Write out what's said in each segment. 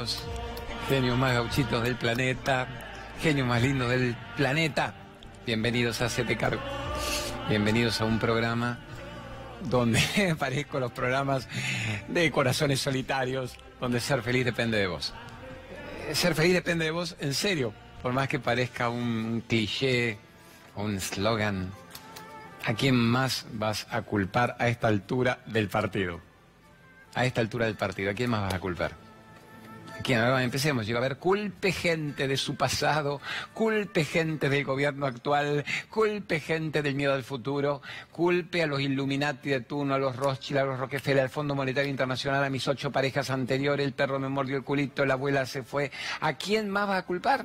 genitos, genios más gauchitos del planeta, genios más lindos del planeta. Bienvenidos a CT Cargo. Bienvenidos a un programa donde parezco los programas de corazones solitarios, donde ser feliz depende de vos. Eh, Ser feliz depende de vos, en serio, por más que parezca un cliché o un slogan. ¿A quién más vas a culpar a esta altura del partido? A esta altura del partido, ¿a quién más vas a culpar? ¿A quién? Ahora empecemos. Llega a ver, culpe gente de su pasado, culpe gente del gobierno actual, culpe gente del miedo al futuro, culpe a los Illuminati de turno, a los Rothschild, a los Rockefeller, al Fondo Monetario Internacional, a mis ocho parejas anteriores, el perro me mordió el culito, la abuela se fue. ¿A quién más vas a culpar?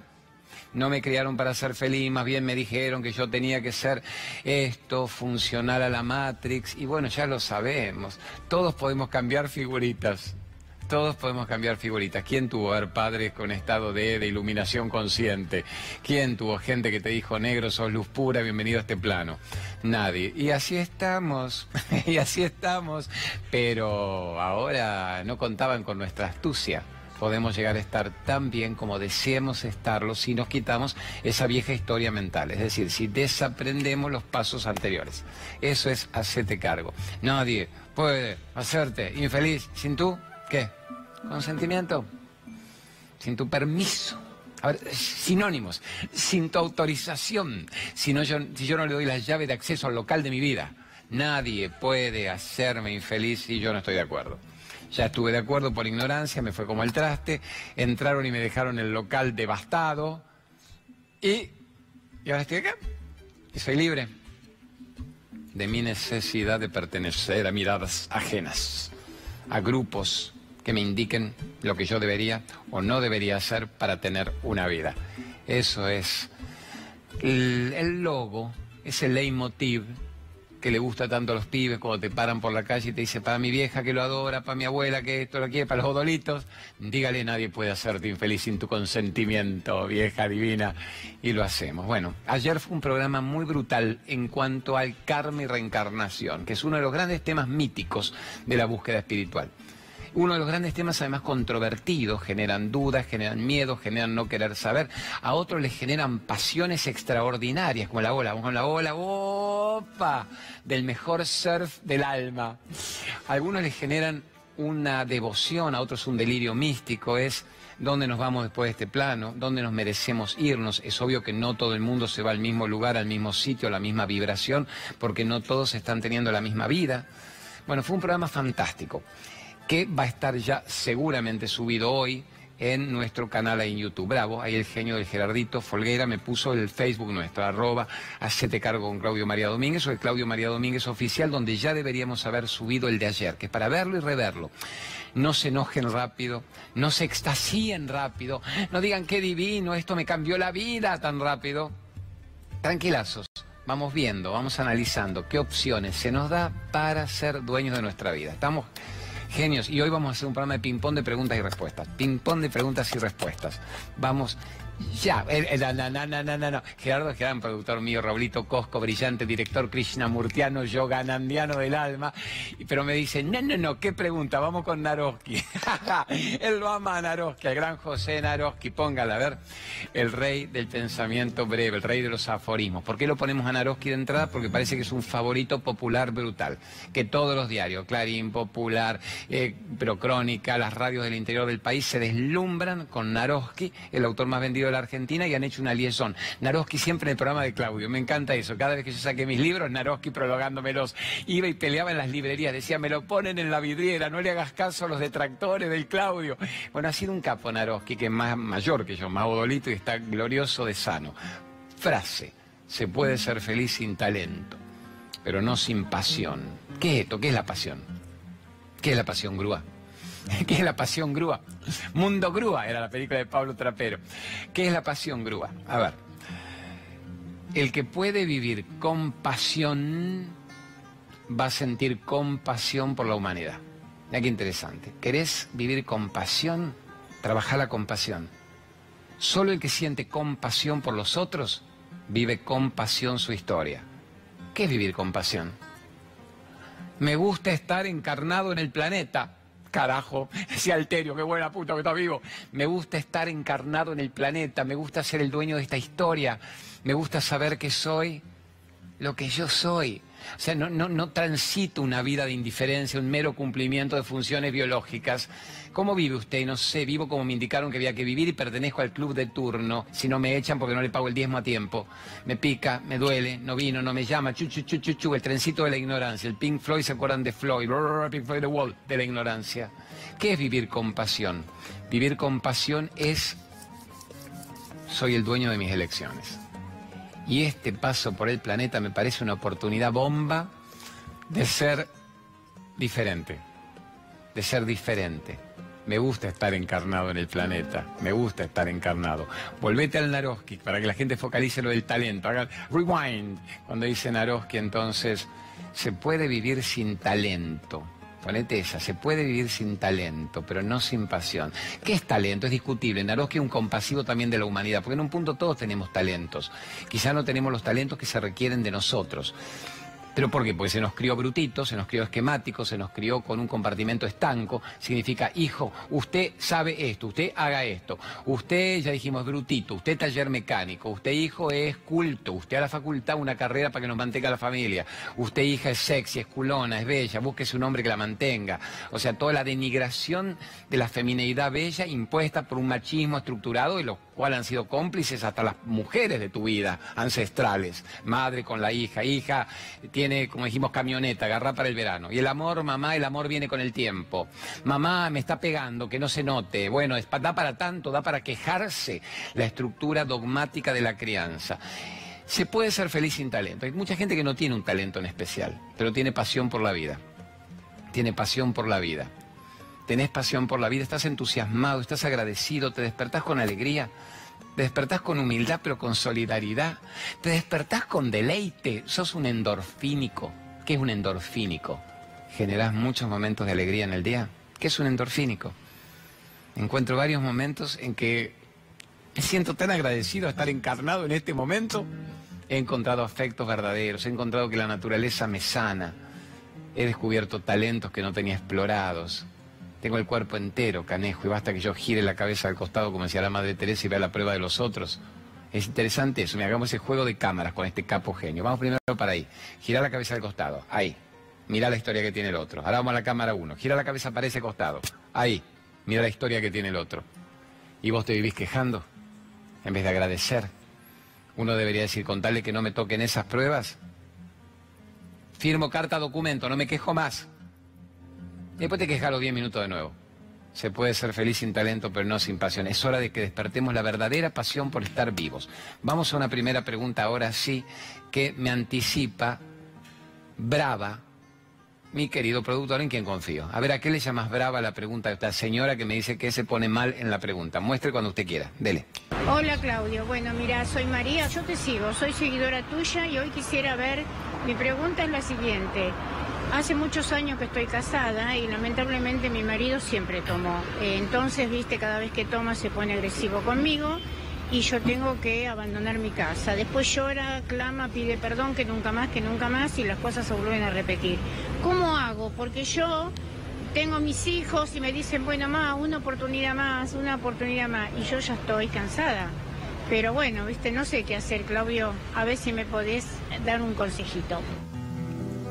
No me criaron para ser feliz, más bien me dijeron que yo tenía que ser esto, funcional a la Matrix. Y bueno, ya lo sabemos. Todos podemos cambiar figuritas. Todos podemos cambiar figuritas. ¿Quién tuvo a ver padres con estado de, iluminación consciente? ¿Quién tuvo gente que te dijo, negro, sos luz pura, bienvenido a este plano? Nadie. Y así estamos, y así estamos. Pero ahora no contaban con nuestra astucia podemos llegar a estar tan bien como deseemos estarlo si nos quitamos esa vieja historia mental, es decir, si desaprendemos los pasos anteriores. Eso es hacerte cargo. Nadie puede hacerte infeliz sin tú, ¿qué? Consentimiento, sin tu permiso. Sinónimos, sin tu autorización, si, no, yo, si yo no le doy las llaves de acceso al local de mi vida. Nadie puede hacerme infeliz si yo no estoy de acuerdo. Ya estuve de acuerdo por ignorancia, me fue como el traste, entraron y me dejaron el local devastado y, y ahora estoy acá y soy libre de mi necesidad de pertenecer a miradas ajenas, a grupos que me indiquen lo que yo debería o no debería hacer para tener una vida. Eso es el, el logo, ese leitmotiv que le gusta tanto a los pibes cuando te paran por la calle y te dice para mi vieja que lo adora, para mi abuela que esto lo quiere, para los odolitos, dígale nadie puede hacerte infeliz sin tu consentimiento, vieja divina, y lo hacemos. Bueno, ayer fue un programa muy brutal en cuanto al karma y reencarnación, que es uno de los grandes temas míticos de la búsqueda espiritual uno de los grandes temas además controvertidos, generan dudas, generan miedo, generan no querer saber, a otros les generan pasiones extraordinarias, como la ola, como la ola, opa, del mejor surf del alma. A algunos les generan una devoción, a otros un delirio místico, es dónde nos vamos después de este plano, dónde nos merecemos irnos. Es obvio que no todo el mundo se va al mismo lugar, al mismo sitio, a la misma vibración, porque no todos están teniendo la misma vida. Bueno, fue un programa fantástico que va a estar ya seguramente subido hoy en nuestro canal ahí en YouTube. Bravo, ahí el genio del Gerardito Folguera me puso el Facebook nuestro, arroba, hacete cargo con Claudio María Domínguez o el Claudio María Domínguez oficial, donde ya deberíamos haber subido el de ayer, que es para verlo y reverlo. No se enojen rápido, no se extasíen rápido, no digan qué divino, esto me cambió la vida tan rápido. Tranquilazos. Vamos viendo, vamos analizando qué opciones se nos da para ser dueños de nuestra vida. Estamos genios. Y hoy vamos a hacer un programa de ping-pong de preguntas y respuestas. Ping-pong de preguntas y respuestas. Vamos. Ya, eh, eh, no, no, no, no, no, no. Gerardo es gran productor mío, Raulito Cosco, brillante director Krishnamurtiano, yoganandiano del alma. Pero me dice, no, no, no, ¿qué pregunta? Vamos con Naroski. Él lo ama a Naroski, al gran José Naroski. Póngala, a ver. El rey del pensamiento breve, el rey de los aforismos. ¿Por qué lo ponemos a Naroski de entrada? Porque parece que es un favorito popular brutal. Que todos los diarios, Clarín, Popular, eh, Procrónica, las radios del interior del país se deslumbran con Naroski, el autor más vendido de la Argentina, y han hecho una liaison. Naroski siempre en el programa de Claudio. Me encanta eso. Cada vez que yo saqué mis libros, Naroski prologándomelos. Iba y peleaba en las librerías. Decía, me lo ponen en la vidriera, no le hagas caso a los detractores del Claudio. Bueno, ha sido un capo Naroski, que es más mayor que yo, más odolito y está glorioso de sano. Frase, se puede ser feliz sin talento, pero no sin pasión. ¿Qué es esto? ¿Qué es la pasión? ¿Qué es la pasión grúa? ¿Qué es la pasión grúa? Mundo Grúa era la película de Pablo Trapero. ¿Qué es la pasión grúa? A ver. El que puede vivir con pasión va a sentir compasión por la humanidad. Mira qué interesante. ¿Querés vivir con pasión? Trabaja la compasión. Solo el que siente compasión por los otros vive con pasión su historia. ¿Qué es vivir con pasión? Me gusta estar encarnado en el planeta. Carajo, ese alterio, qué buena puta que está vivo. Me gusta estar encarnado en el planeta, me gusta ser el dueño de esta historia, me gusta saber que soy lo que yo soy. O sea, no, no, no transito una vida de indiferencia, un mero cumplimiento de funciones biológicas. ¿Cómo vive usted? No sé, vivo como me indicaron que había que vivir y pertenezco al club de turno. Si no me echan porque no le pago el diezmo a tiempo. Me pica, me duele, no vino, no me llama. Chu, chu, chu, chu, chu, el trencito de la ignorancia. El Pink Floyd se acuerdan de Floyd. Pink Floyd The Wall de la ignorancia. ¿Qué es vivir con pasión? Vivir con pasión es soy el dueño de mis elecciones. Y este paso por el planeta me parece una oportunidad bomba de ser diferente, de ser diferente. Me gusta estar encarnado en el planeta, me gusta estar encarnado. Volvete al Naroski para que la gente focalice lo del talento. Haga rewind cuando dice Naroski, entonces, se puede vivir sin talento. Ponete esa, se puede vivir sin talento, pero no sin pasión. ¿Qué es talento? Es discutible. Naroski es un compasivo también de la humanidad, porque en un punto todos tenemos talentos. Quizá no tenemos los talentos que se requieren de nosotros. ¿Pero por qué? Porque se nos crió brutito, se nos crió esquemático, se nos crió con un compartimento estanco. Significa, hijo, usted sabe esto, usted haga esto. Usted, ya dijimos, brutito, usted taller mecánico, usted hijo es culto, usted a la facultad una carrera para que nos mantenga la familia. Usted hija es sexy, es culona, es bella, búsquese un hombre que la mantenga. O sea, toda la denigración de la femineidad bella impuesta por un machismo estructurado y los cual han sido cómplices hasta las mujeres de tu vida, ancestrales. Madre con la hija, hija tiene, como dijimos, camioneta, agarra para el verano. Y el amor, mamá, el amor viene con el tiempo. Mamá me está pegando, que no se note. Bueno, da para tanto, da para quejarse la estructura dogmática de la crianza. Se puede ser feliz sin talento. Hay mucha gente que no tiene un talento en especial, pero tiene pasión por la vida. Tiene pasión por la vida tenés pasión por la vida, estás entusiasmado, estás agradecido, te despertás con alegría, te despertás con humildad pero con solidaridad, te despertás con deleite, sos un endorfínico. ¿Qué es un endorfínico? ¿Generás muchos momentos de alegría en el día? ¿Qué es un endorfínico? Encuentro varios momentos en que me siento tan agradecido a estar encarnado en este momento. He encontrado afectos verdaderos, he encontrado que la naturaleza me sana, he descubierto talentos que no tenía explorados, tengo el cuerpo entero, canejo, y basta que yo gire la cabeza al costado, como decía la Madre Teresa, y vea la prueba de los otros. Es interesante eso, me hagamos ese juego de cámaras con este capo genio. Vamos primero para ahí. Gira la cabeza al costado, ahí. Mira la historia que tiene el otro. Ahora vamos a la cámara uno. Gira la cabeza para ese costado, ahí. Mira la historia que tiene el otro. Y vos te vivís quejando, en vez de agradecer. Uno debería decir, contarle que no me toquen esas pruebas. Firmo carta, documento, no me quejo más. Después te quejas los 10 minutos de nuevo. Se puede ser feliz sin talento, pero no sin pasión. Es hora de que despertemos la verdadera pasión por estar vivos. Vamos a una primera pregunta ahora sí, que me anticipa brava mi querido productor en quien confío. A ver, ¿a qué le llamas brava la pregunta de esta señora que me dice que se pone mal en la pregunta? Muestre cuando usted quiera. Dele. Hola Claudio, bueno mira, soy María, yo te sigo, soy seguidora tuya y hoy quisiera ver, mi pregunta es la siguiente. Hace muchos años que estoy casada y lamentablemente mi marido siempre tomó. Eh, entonces, viste, cada vez que toma se pone agresivo conmigo y yo tengo que abandonar mi casa. Después llora, clama, pide perdón, que nunca más, que nunca más y las cosas se vuelven a repetir. ¿Cómo hago? Porque yo tengo mis hijos y me dicen, bueno, más, una oportunidad más, una oportunidad más y yo ya estoy cansada. Pero bueno, viste, no sé qué hacer, Claudio. A ver si me podés dar un consejito.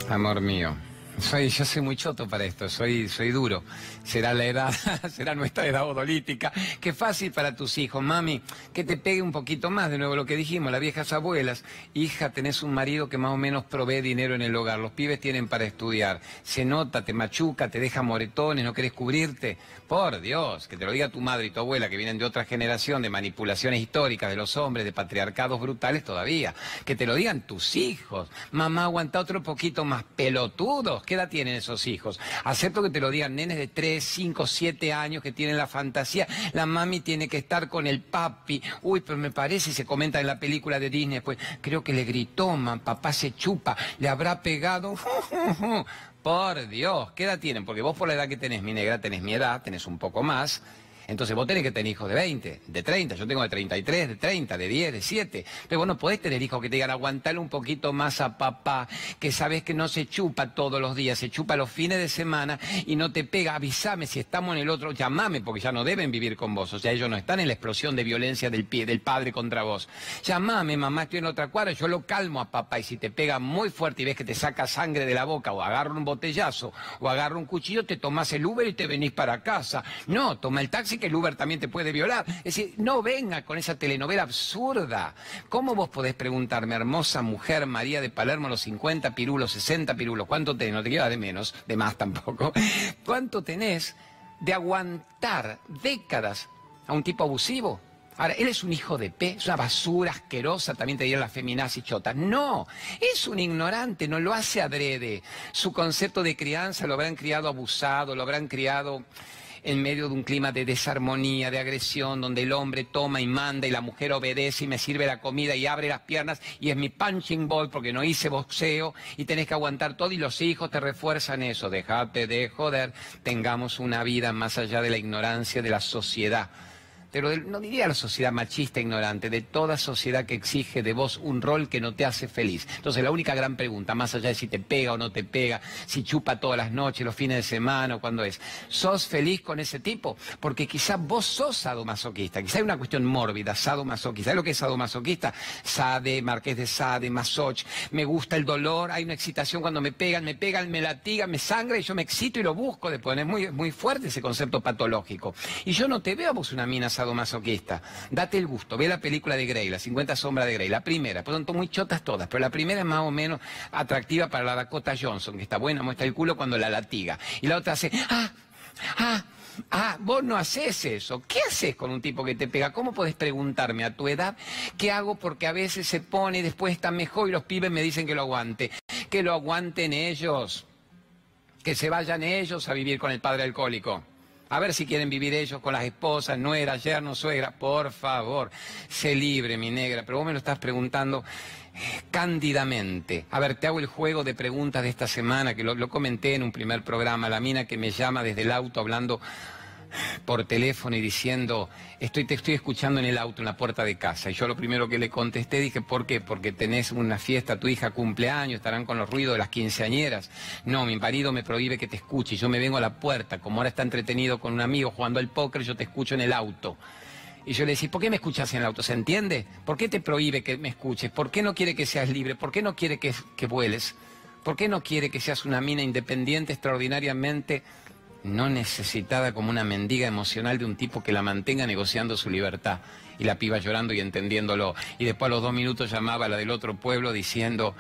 Amor mío, soy, yo soy muy choto para esto, soy, soy duro. Será la edad, será nuestra edad odolítica. Qué fácil para tus hijos, mami, que te pegue un poquito más, de nuevo lo que dijimos, las viejas abuelas. Hija, tenés un marido que más o menos provee dinero en el hogar, los pibes tienen para estudiar. Se nota, te machuca, te deja moretones, no querés cubrirte. Por Dios, que te lo diga tu madre y tu abuela, que vienen de otra generación, de manipulaciones históricas de los hombres, de patriarcados brutales todavía. Que te lo digan tus hijos. Mamá, aguanta otro poquito más pelotudos ¿Qué edad tienen esos hijos? Acepto que te lo digan nenes de 3, 5, 7 años que tienen la fantasía. La mami tiene que estar con el papi. Uy, pero me parece, se comenta en la película de Disney, pues creo que le gritó, man, papá se chupa, le habrá pegado. Por Dios, ¿qué edad tienen? Porque vos por la edad que tenés, mi negra, tenés mi edad, tenés un poco más. Entonces vos tenés que tener hijos de 20, de 30, yo tengo de 33, de 30, de 10, de 7. Pero vos no podés tener hijos que te digan aguantarle un poquito más a papá, que sabes que no se chupa todos los días, se chupa los fines de semana y no te pega. Avísame si estamos en el otro, llamame porque ya no deben vivir con vos. O sea, ellos no están en la explosión de violencia del pie, del padre contra vos. Llamame, mamá, estoy en otra cuadra, yo lo calmo a papá y si te pega muy fuerte y ves que te saca sangre de la boca o agarra un botellazo o agarra un cuchillo, te tomás el Uber y te venís para casa. No, toma el taxi que el Uber también te puede violar. Es decir, no venga con esa telenovela absurda. ¿Cómo vos podés preguntarme, hermosa mujer María de Palermo, los 50 pirulos, 60 pirulos, cuánto tenés? No te queda de menos, de más tampoco. ¿Cuánto tenés de aguantar décadas a un tipo abusivo? Ahora, él es un hijo de P, es una basura asquerosa, también te dirían las y chotas. No, es un ignorante, no lo hace adrede. Su concepto de crianza lo habrán criado abusado, lo habrán criado en medio de un clima de desarmonía, de agresión, donde el hombre toma y manda y la mujer obedece y me sirve la comida y abre las piernas y es mi punching ball porque no hice boxeo y tenés que aguantar todo y los hijos te refuerzan eso. Dejate de joder, tengamos una vida más allá de la ignorancia de la sociedad pero no diría la sociedad machista ignorante, de toda sociedad que exige de vos un rol que no te hace feliz. Entonces la única gran pregunta, más allá de si te pega o no te pega, si chupa todas las noches, los fines de semana o cuando es, ¿sos feliz con ese tipo? Porque quizás vos sos sadomasoquista, quizás hay una cuestión mórbida, sadomasoquista. ¿Sabes lo que es sadomasoquista? Sade, Marqués de Sade, Masoch, me gusta el dolor, hay una excitación cuando me pegan, me pegan, me latigan, me sangra y yo me excito y lo busco después. Es muy, muy fuerte ese concepto patológico. Y yo no te veo vos una mina masoquista. Date el gusto, ve la película de Grey, las 50 sombras de Grey, la primera, pues son muy chotas todas, pero la primera es más o menos atractiva para la Dakota Johnson, que está buena, muestra el culo cuando la latiga. Y la otra hace, ah, ah, Ah, vos no haces eso. ¿Qué haces con un tipo que te pega? ¿Cómo podés preguntarme a tu edad qué hago? Porque a veces se pone después está mejor y los pibes me dicen que lo aguante. Que lo aguanten ellos. Que se vayan ellos a vivir con el padre alcohólico. A ver si quieren vivir ellos con las esposas, nuera, yerno, suegra. Por favor, sé libre, mi negra. Pero vos me lo estás preguntando eh, cándidamente. A ver, te hago el juego de preguntas de esta semana, que lo, lo comenté en un primer programa. La mina que me llama desde el auto hablando por teléfono y diciendo, estoy, te estoy escuchando en el auto, en la puerta de casa. Y yo lo primero que le contesté dije, ¿por qué? Porque tenés una fiesta, tu hija cumpleaños, estarán con los ruidos de las quinceañeras. No, mi marido me prohíbe que te escuche. Yo me vengo a la puerta, como ahora está entretenido con un amigo jugando al póker, yo te escucho en el auto. Y yo le decía, ¿por qué me escuchas en el auto? ¿Se entiende? ¿Por qué te prohíbe que me escuches? ¿Por qué no quiere que seas libre? ¿Por qué no quiere que, que vueles? ¿Por qué no quiere que seas una mina independiente extraordinariamente no necesitada como una mendiga emocional de un tipo que la mantenga negociando su libertad. Y la piba llorando y entendiéndolo. Y después a los dos minutos llamaba a la del otro pueblo diciendo,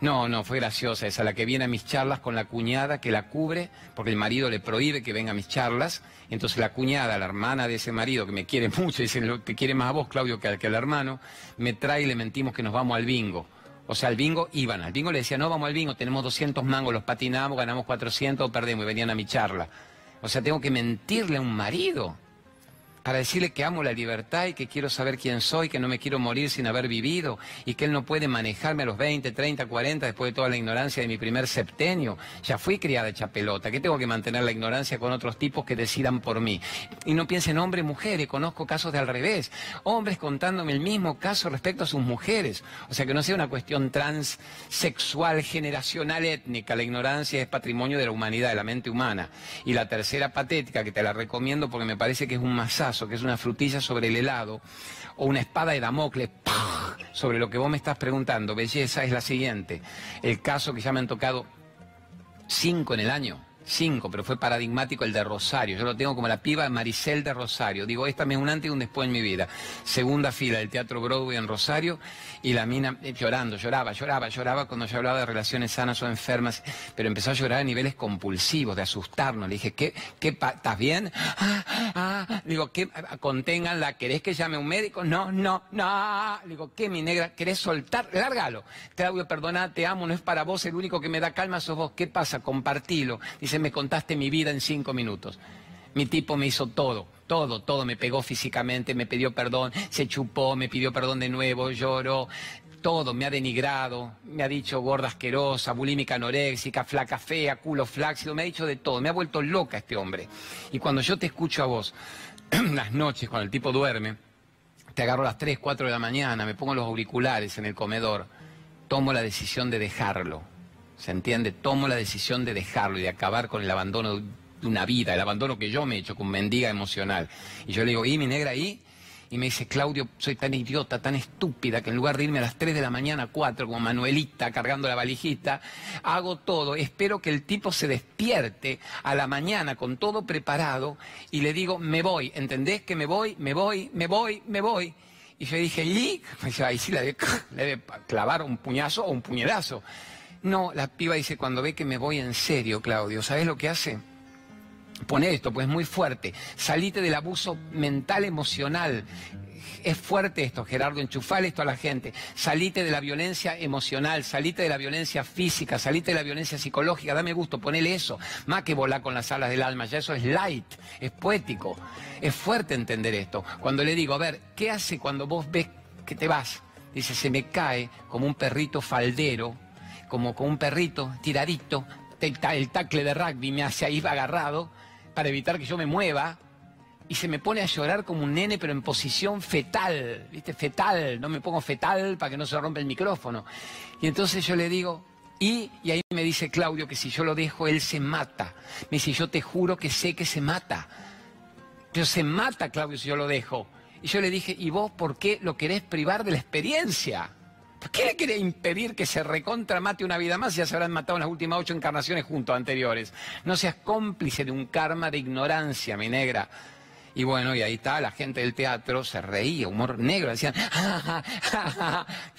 no, no, fue graciosa esa, la que viene a mis charlas con la cuñada que la cubre, porque el marido le prohíbe que venga a mis charlas. Entonces la cuñada, la hermana de ese marido, que me quiere mucho, dice, que quiere más a vos, Claudio, que, que al hermano, me trae y le mentimos que nos vamos al bingo. O sea, al bingo iban. Al bingo le decía, no, vamos al bingo, tenemos 200 mangos, los patinamos, ganamos 400 o perdemos y venían a mi charla. O sea, tengo que mentirle a un marido para decirle que amo la libertad y que quiero saber quién soy, que no me quiero morir sin haber vivido y que él no puede manejarme a los 20, 30, 40 después de toda la ignorancia de mi primer septenio. Ya fui criada hecha pelota, que tengo que mantener la ignorancia con otros tipos que decidan por mí. Y no piensen hombres, mujeres, conozco casos de al revés. Hombres contándome el mismo caso respecto a sus mujeres. O sea, que no sea una cuestión transsexual, generacional, étnica. La ignorancia es patrimonio de la humanidad, de la mente humana. Y la tercera patética, que te la recomiendo porque me parece que es un que es una frutilla sobre el helado, o una espada de Damocles sobre lo que vos me estás preguntando, belleza, es la siguiente. El caso que ya me han tocado cinco en el año cinco, pero fue paradigmático el de Rosario. Yo lo tengo como la piba Maricel de Rosario. Digo, esta es un antes y un después en mi vida. Segunda fila del Teatro Broadway en Rosario y la mina eh, llorando, lloraba, lloraba, lloraba cuando yo hablaba de relaciones sanas o enfermas, pero empezó a llorar a niveles compulsivos, de asustarnos. Le dije, ¿qué, qué estás bien? Ah, ah. Digo, ¿qué? Conténganla, ¿querés que llame un médico? No, no, no. Digo, ¿qué, mi negra? ¿Querés soltar? Lárgalo. Claudio, perdona, te amo, no es para vos, el único que me da calma sos vos. ¿Qué pasa? Compartilo. Dice, me contaste mi vida en cinco minutos. Mi tipo me hizo todo, todo, todo. Me pegó físicamente, me pidió perdón, se chupó, me pidió perdón de nuevo, lloró. Todo, me ha denigrado, me ha dicho gorda asquerosa, bulímica anoréxica, flaca fea, culo flácido, me ha dicho de todo, me ha vuelto loca este hombre. Y cuando yo te escucho a vos, las noches, cuando el tipo duerme, te agarro a las 3, 4 de la mañana, me pongo los auriculares en el comedor, tomo la decisión de dejarlo. ¿Se entiende? Tomo la decisión de dejarlo y de acabar con el abandono de una vida, el abandono que yo me he hecho con mendiga emocional. Y yo le digo, ¿y mi negra ahí? Y me dice, Claudio, soy tan idiota, tan estúpida, que en lugar de irme a las 3 de la mañana, 4, como Manuelita, cargando la valijita, hago todo. Espero que el tipo se despierte a la mañana con todo preparado y le digo, me voy, ¿entendés que me voy, me voy, me voy, me voy? Y yo dije, ¿y? Ahí sí le debe, le debe clavar un puñazo o un puñetazo. No, la piba dice, cuando ve que me voy en serio, Claudio, ¿sabes lo que hace? Pone esto, pues muy fuerte. Salite del abuso mental, emocional. Es fuerte esto, Gerardo, enchufale esto a la gente. Salite de la violencia emocional, salite de la violencia física, salite de la violencia psicológica, dame gusto, ponele eso. Más que volar con las alas del alma, ya eso es light, es poético. Es fuerte entender esto. Cuando le digo, a ver, ¿qué hace cuando vos ves que te vas? Dice, se me cae como un perrito faldero, como con un perrito tiradito, el, tacle de rugby me hace ahí agarrado para evitar que yo me mueva y se me pone a llorar como un nene, pero en posición fetal, ¿viste? Fetal, no me pongo fetal para que no se rompa el micrófono. Y entonces yo le digo, y, y ahí me dice Claudio que si yo lo dejo, él se mata. Me dice, yo te juro que sé que se mata. Pero se mata, Claudio, si yo lo dejo. Y yo le dije, ¿y vos por qué lo querés privar de la experiencia? ¿Por qué le quiere impedir que se recontra mate una vida más? Ya se habrán matado en las últimas ocho encarnaciones juntos anteriores. No seas cómplice de un karma de ignorancia, mi negra. Y bueno, y ahí está, la gente del teatro se reía, humor negro, decían,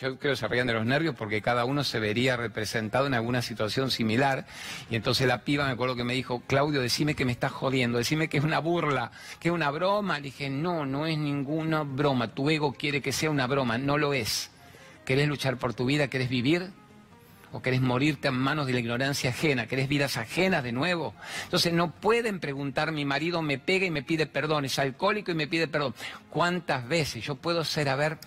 yo creo que se reían de los nervios porque cada uno se vería representado en alguna situación similar. Y entonces la piba me acuerdo que me dijo, Claudio, decime que me estás jodiendo, decime que es una burla, que es una broma. Le dije, no, no es ninguna broma, tu ego quiere que sea una broma, no lo es. ¿Querés luchar por tu vida? ¿Querés vivir? ¿O querés morirte en manos de la ignorancia ajena? ¿Querés vidas ajenas de nuevo? Entonces no pueden preguntar, mi marido me pega y me pide perdón, es alcohólico y me pide perdón. ¿Cuántas veces yo puedo ser, a ver,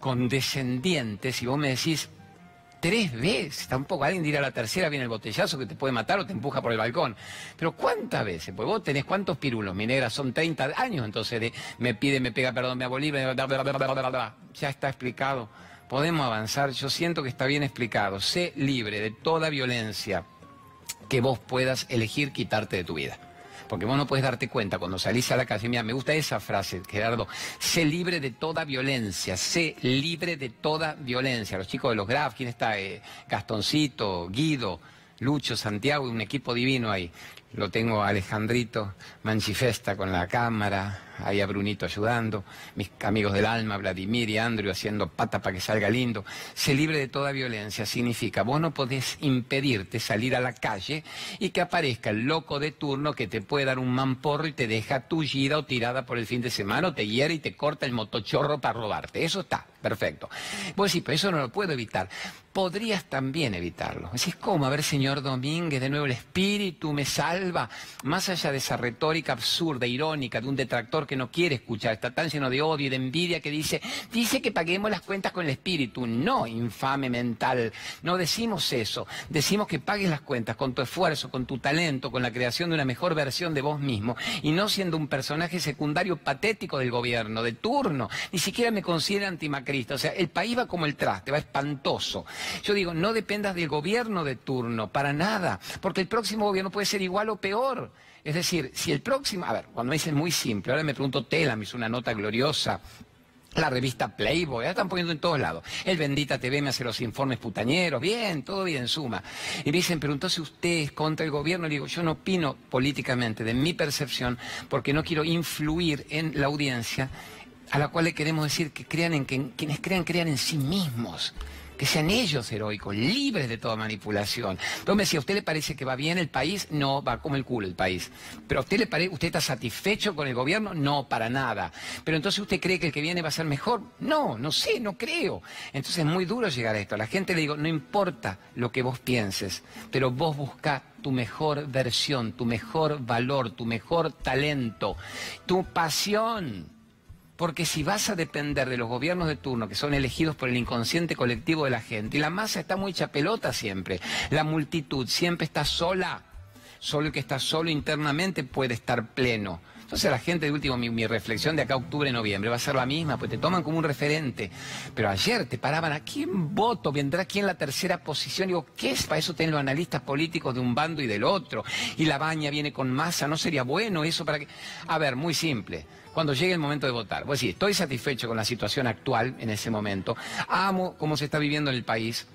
condescendiente si vos me decís tres veces? Tampoco alguien dirá la tercera viene el botellazo que te puede matar o te empuja por el balcón. Pero ¿cuántas veces? Pues vos tenés cuántos pirulos, mi negra, son 30 años, entonces de, me pide, me pega perdón, me abolí, ya está explicado podemos avanzar. Yo siento que está bien explicado. Sé libre de toda violencia que vos puedas elegir quitarte de tu vida. Porque vos no puedes darte cuenta cuando salís a la calle. Mira, me gusta esa frase, Gerardo. Sé libre de toda violencia. Sé libre de toda violencia. Los chicos de los Graf, ¿quién está? Eh, Gastoncito, Guido, Lucho, Santiago, un equipo divino ahí. Lo tengo a Alejandrito Manchifesta con la cámara, ahí a Brunito ayudando, mis amigos del alma, Vladimir y Andrew haciendo pata para que salga lindo. Se libre de toda violencia significa vos no podés impedirte salir a la calle y que aparezca el loco de turno que te puede dar un mamporro y te deja tullida o tirada por el fin de semana o te hiere y te corta el motochorro para robarte. Eso está, perfecto. Vos decís, pero eso no lo puedo evitar. Podrías también evitarlo. Decís, ¿cómo? A ver, señor Domínguez, de nuevo el espíritu me salva. Más allá de esa retórica absurda, irónica, de un detractor que no quiere escuchar, está tan lleno de odio y de envidia que dice, dice que paguemos las cuentas con el espíritu. No, infame mental, no decimos eso. Decimos que pagues las cuentas con tu esfuerzo, con tu talento, con la creación de una mejor versión de vos mismo y no siendo un personaje secundario patético del gobierno, de turno. Ni siquiera me considera antimacrista. O sea, el país va como el traste, va espantoso. Yo digo, no dependas del gobierno de turno, para nada, porque el próximo gobierno puede ser igual o peor. Es decir, si el próximo, a ver, cuando me dicen muy simple, ahora me pregunto, Tela me hizo una nota gloriosa, la revista Playboy, ya están poniendo en todos lados. El Bendita TV me hace los informes putañeros, bien, todo bien, suma. Y me dicen, pero entonces usted es contra el gobierno. Le digo, yo no opino políticamente de mi percepción porque no quiero influir en la audiencia a la cual le queremos decir que crean en que quienes crean, crean en sí mismos que sean ellos heroicos, libres de toda manipulación. Entonces decía, ¿a usted le parece que va bien el país? No, va como el culo el país. ¿Pero a usted le parece, usted está satisfecho con el gobierno? No, para nada. ¿Pero entonces usted cree que el que viene va a ser mejor? No, no sé, no creo. Entonces es muy duro llegar a esto. A la gente le digo, no importa lo que vos pienses, pero vos buscá tu mejor versión, tu mejor valor, tu mejor talento, tu pasión. Porque si vas a depender de los gobiernos de turno que son elegidos por el inconsciente colectivo de la gente, y la masa está muy chapelota siempre, la multitud siempre está sola, Solo el que está solo internamente puede estar pleno. Entonces la gente, de último, mi, reflexión de acá octubre, noviembre, va a ser la misma, pues te toman como un referente. Pero ayer te paraban, ¿a quién voto? ¿Vendrá aquí en la tercera posición? Digo, ¿qué es para eso tienen los analistas políticos de un bando y del otro? Y la baña viene con masa, ¿no sería bueno eso para que...? A ver, muy simple cuando llegue el momento de votar. Pues sí, estoy satisfecho con la situación actual en ese momento. Amo cómo se está viviendo en el país,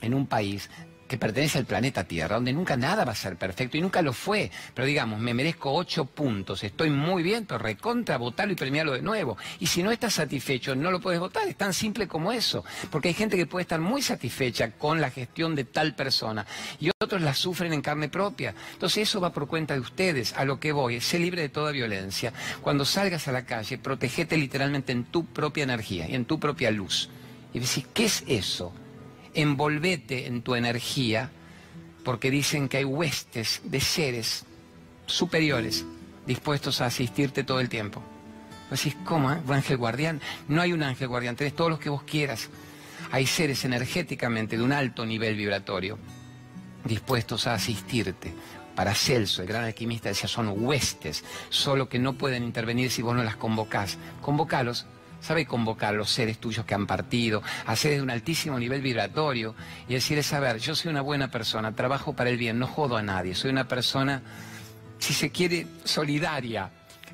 en un país que pertenece al planeta Tierra, donde nunca nada va a ser perfecto y nunca lo fue. Pero digamos, me merezco ocho puntos, estoy muy bien, pero recontra, votarlo y premiarlo de nuevo. Y si no estás satisfecho, no lo puedes votar, es tan simple como eso. Porque hay gente que puede estar muy satisfecha con la gestión de tal persona y otros la sufren en carne propia. Entonces eso va por cuenta de ustedes, a lo que voy, sé libre de toda violencia. Cuando salgas a la calle, protegete literalmente en tu propia energía y en tu propia luz. Y decís, ¿qué es eso? Envolvete en tu energía, porque dicen que hay huestes de seres superiores dispuestos a asistirte todo el tiempo. Decís, ¿cómo? Eh? ¿Un ángel guardián? No hay un ángel guardián, tenés todos los que vos quieras. Hay seres energéticamente de un alto nivel vibratorio dispuestos a asistirte. Para Celso, el gran alquimista, decía, son huestes, solo que no pueden intervenir si vos no las convocás. Convocalos sabe convocar a los seres tuyos que han partido, seres de un altísimo nivel vibratorio y decirles, a ver, yo soy una buena persona, trabajo para el bien, no jodo a nadie, soy una persona, si se quiere, solidaria,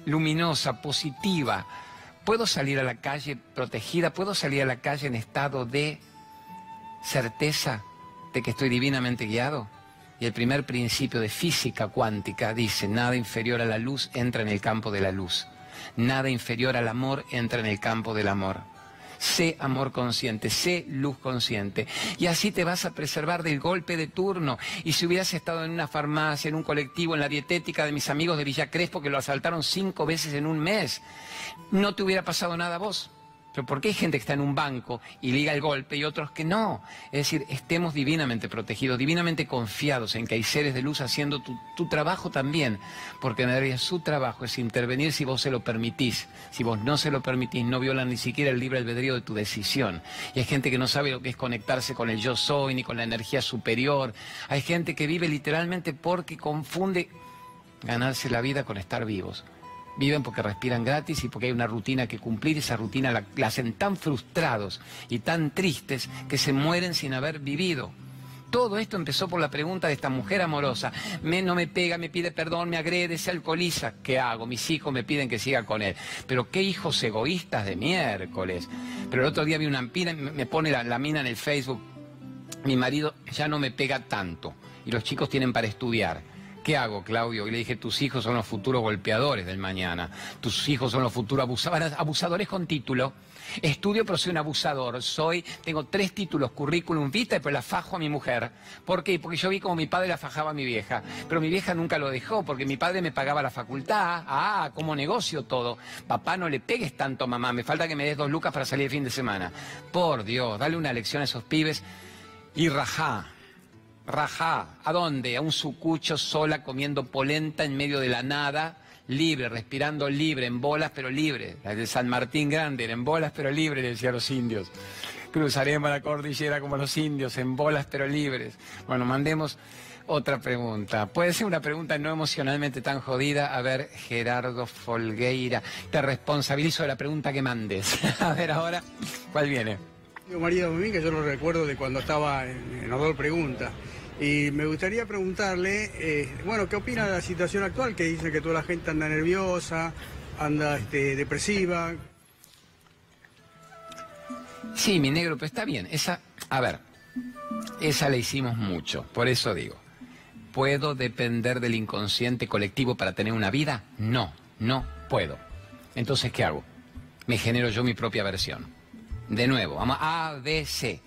luminosa, positiva. ¿Puedo salir a la calle protegida? ¿Puedo salir a la calle en estado de certeza de que estoy divinamente guiado? Y el primer principio de física cuántica dice, nada inferior a la luz entra en el campo de la luz nada inferior al amor entra en el campo del amor. Sé amor consciente, sé luz consciente. Y así te vas a preservar del golpe de turno. Y si hubieras estado en una farmacia, en un colectivo, en la dietética de mis amigos de Villa Crespo, que lo asaltaron cinco veces en un mes, no te hubiera pasado nada a vos. Pero ¿por qué hay gente que está en un banco y liga el golpe y otros que no? Es decir, estemos divinamente protegidos, divinamente confiados en que hay seres de luz haciendo tu, trabajo también, porque en realidad su trabajo es intervenir si vos se lo permitís. Si vos no se lo permitís, no violan ni siquiera el libre albedrío de tu decisión. Y hay gente que no sabe lo que es conectarse con el yo soy ni con la energía superior. Hay gente que vive literalmente porque confunde ganarse la vida con estar vivos viven porque respiran gratis y porque hay una rutina que cumplir, esa rutina la, hacen tan frustrados y tan tristes que se mueren sin haber vivido. Todo esto empezó por la pregunta de esta mujer amorosa. Me, no me pega, me pide perdón, me agrede, se alcoholiza. ¿Qué hago? Mis hijos me piden que siga con él. Pero qué hijos egoístas de miércoles. Pero el otro día vi una mina, me pone la mina en el Facebook. Mi marido ya no me pega tanto. Y los chicos tienen para estudiar. ¿Qué hago, Claudio? Y le dije, tus hijos son los futuros golpeadores del mañana. Tus hijos son los futuros abusadores, abusadores con título. Estudio, pero soy un abusador. Soy, tengo tres títulos, currículum vitae, pero la fajo a mi mujer. ¿Por qué? Porque yo vi como mi padre la fajaba a mi vieja. Pero mi vieja nunca lo dejó, porque mi padre me pagaba la facultad. Ah, como negocio todo. Papá, no le pegues tanto, mamá. Me falta que me des dos lucas para salir el fin de semana. Por Dios, dale una lección a esos pibes y rajá. Rajá, ¿a dónde? A un sucucho sola comiendo polenta en medio de la nada, libre, respirando libre, en bolas pero libre. La de San Martín Grande, en bolas pero libre, decían los indios. Cruzaremos la cordillera como los indios, en bolas pero libres. Bueno, mandemos otra pregunta. Puede ser una pregunta no emocionalmente tan jodida. A ver, Gerardo Folgueira, te responsabilizo de la pregunta que mandes. A ver ahora, ¿cuál viene? María Domínguez, yo lo recuerdo de cuando estaba en, en Odol Pregunta. Y me gustaría preguntarle, eh, bueno, ¿qué opina de la situación actual? Que dice que toda la gente anda nerviosa, anda este, depresiva. Sí, mi negro, pero está bien. Esa, a ver, esa la hicimos mucho, por eso digo. ¿Puedo depender del inconsciente colectivo para tener una vida? No, no puedo. Entonces, ¿qué hago? Me genero yo mi propia versión. De nuevo, vamos a, B, C.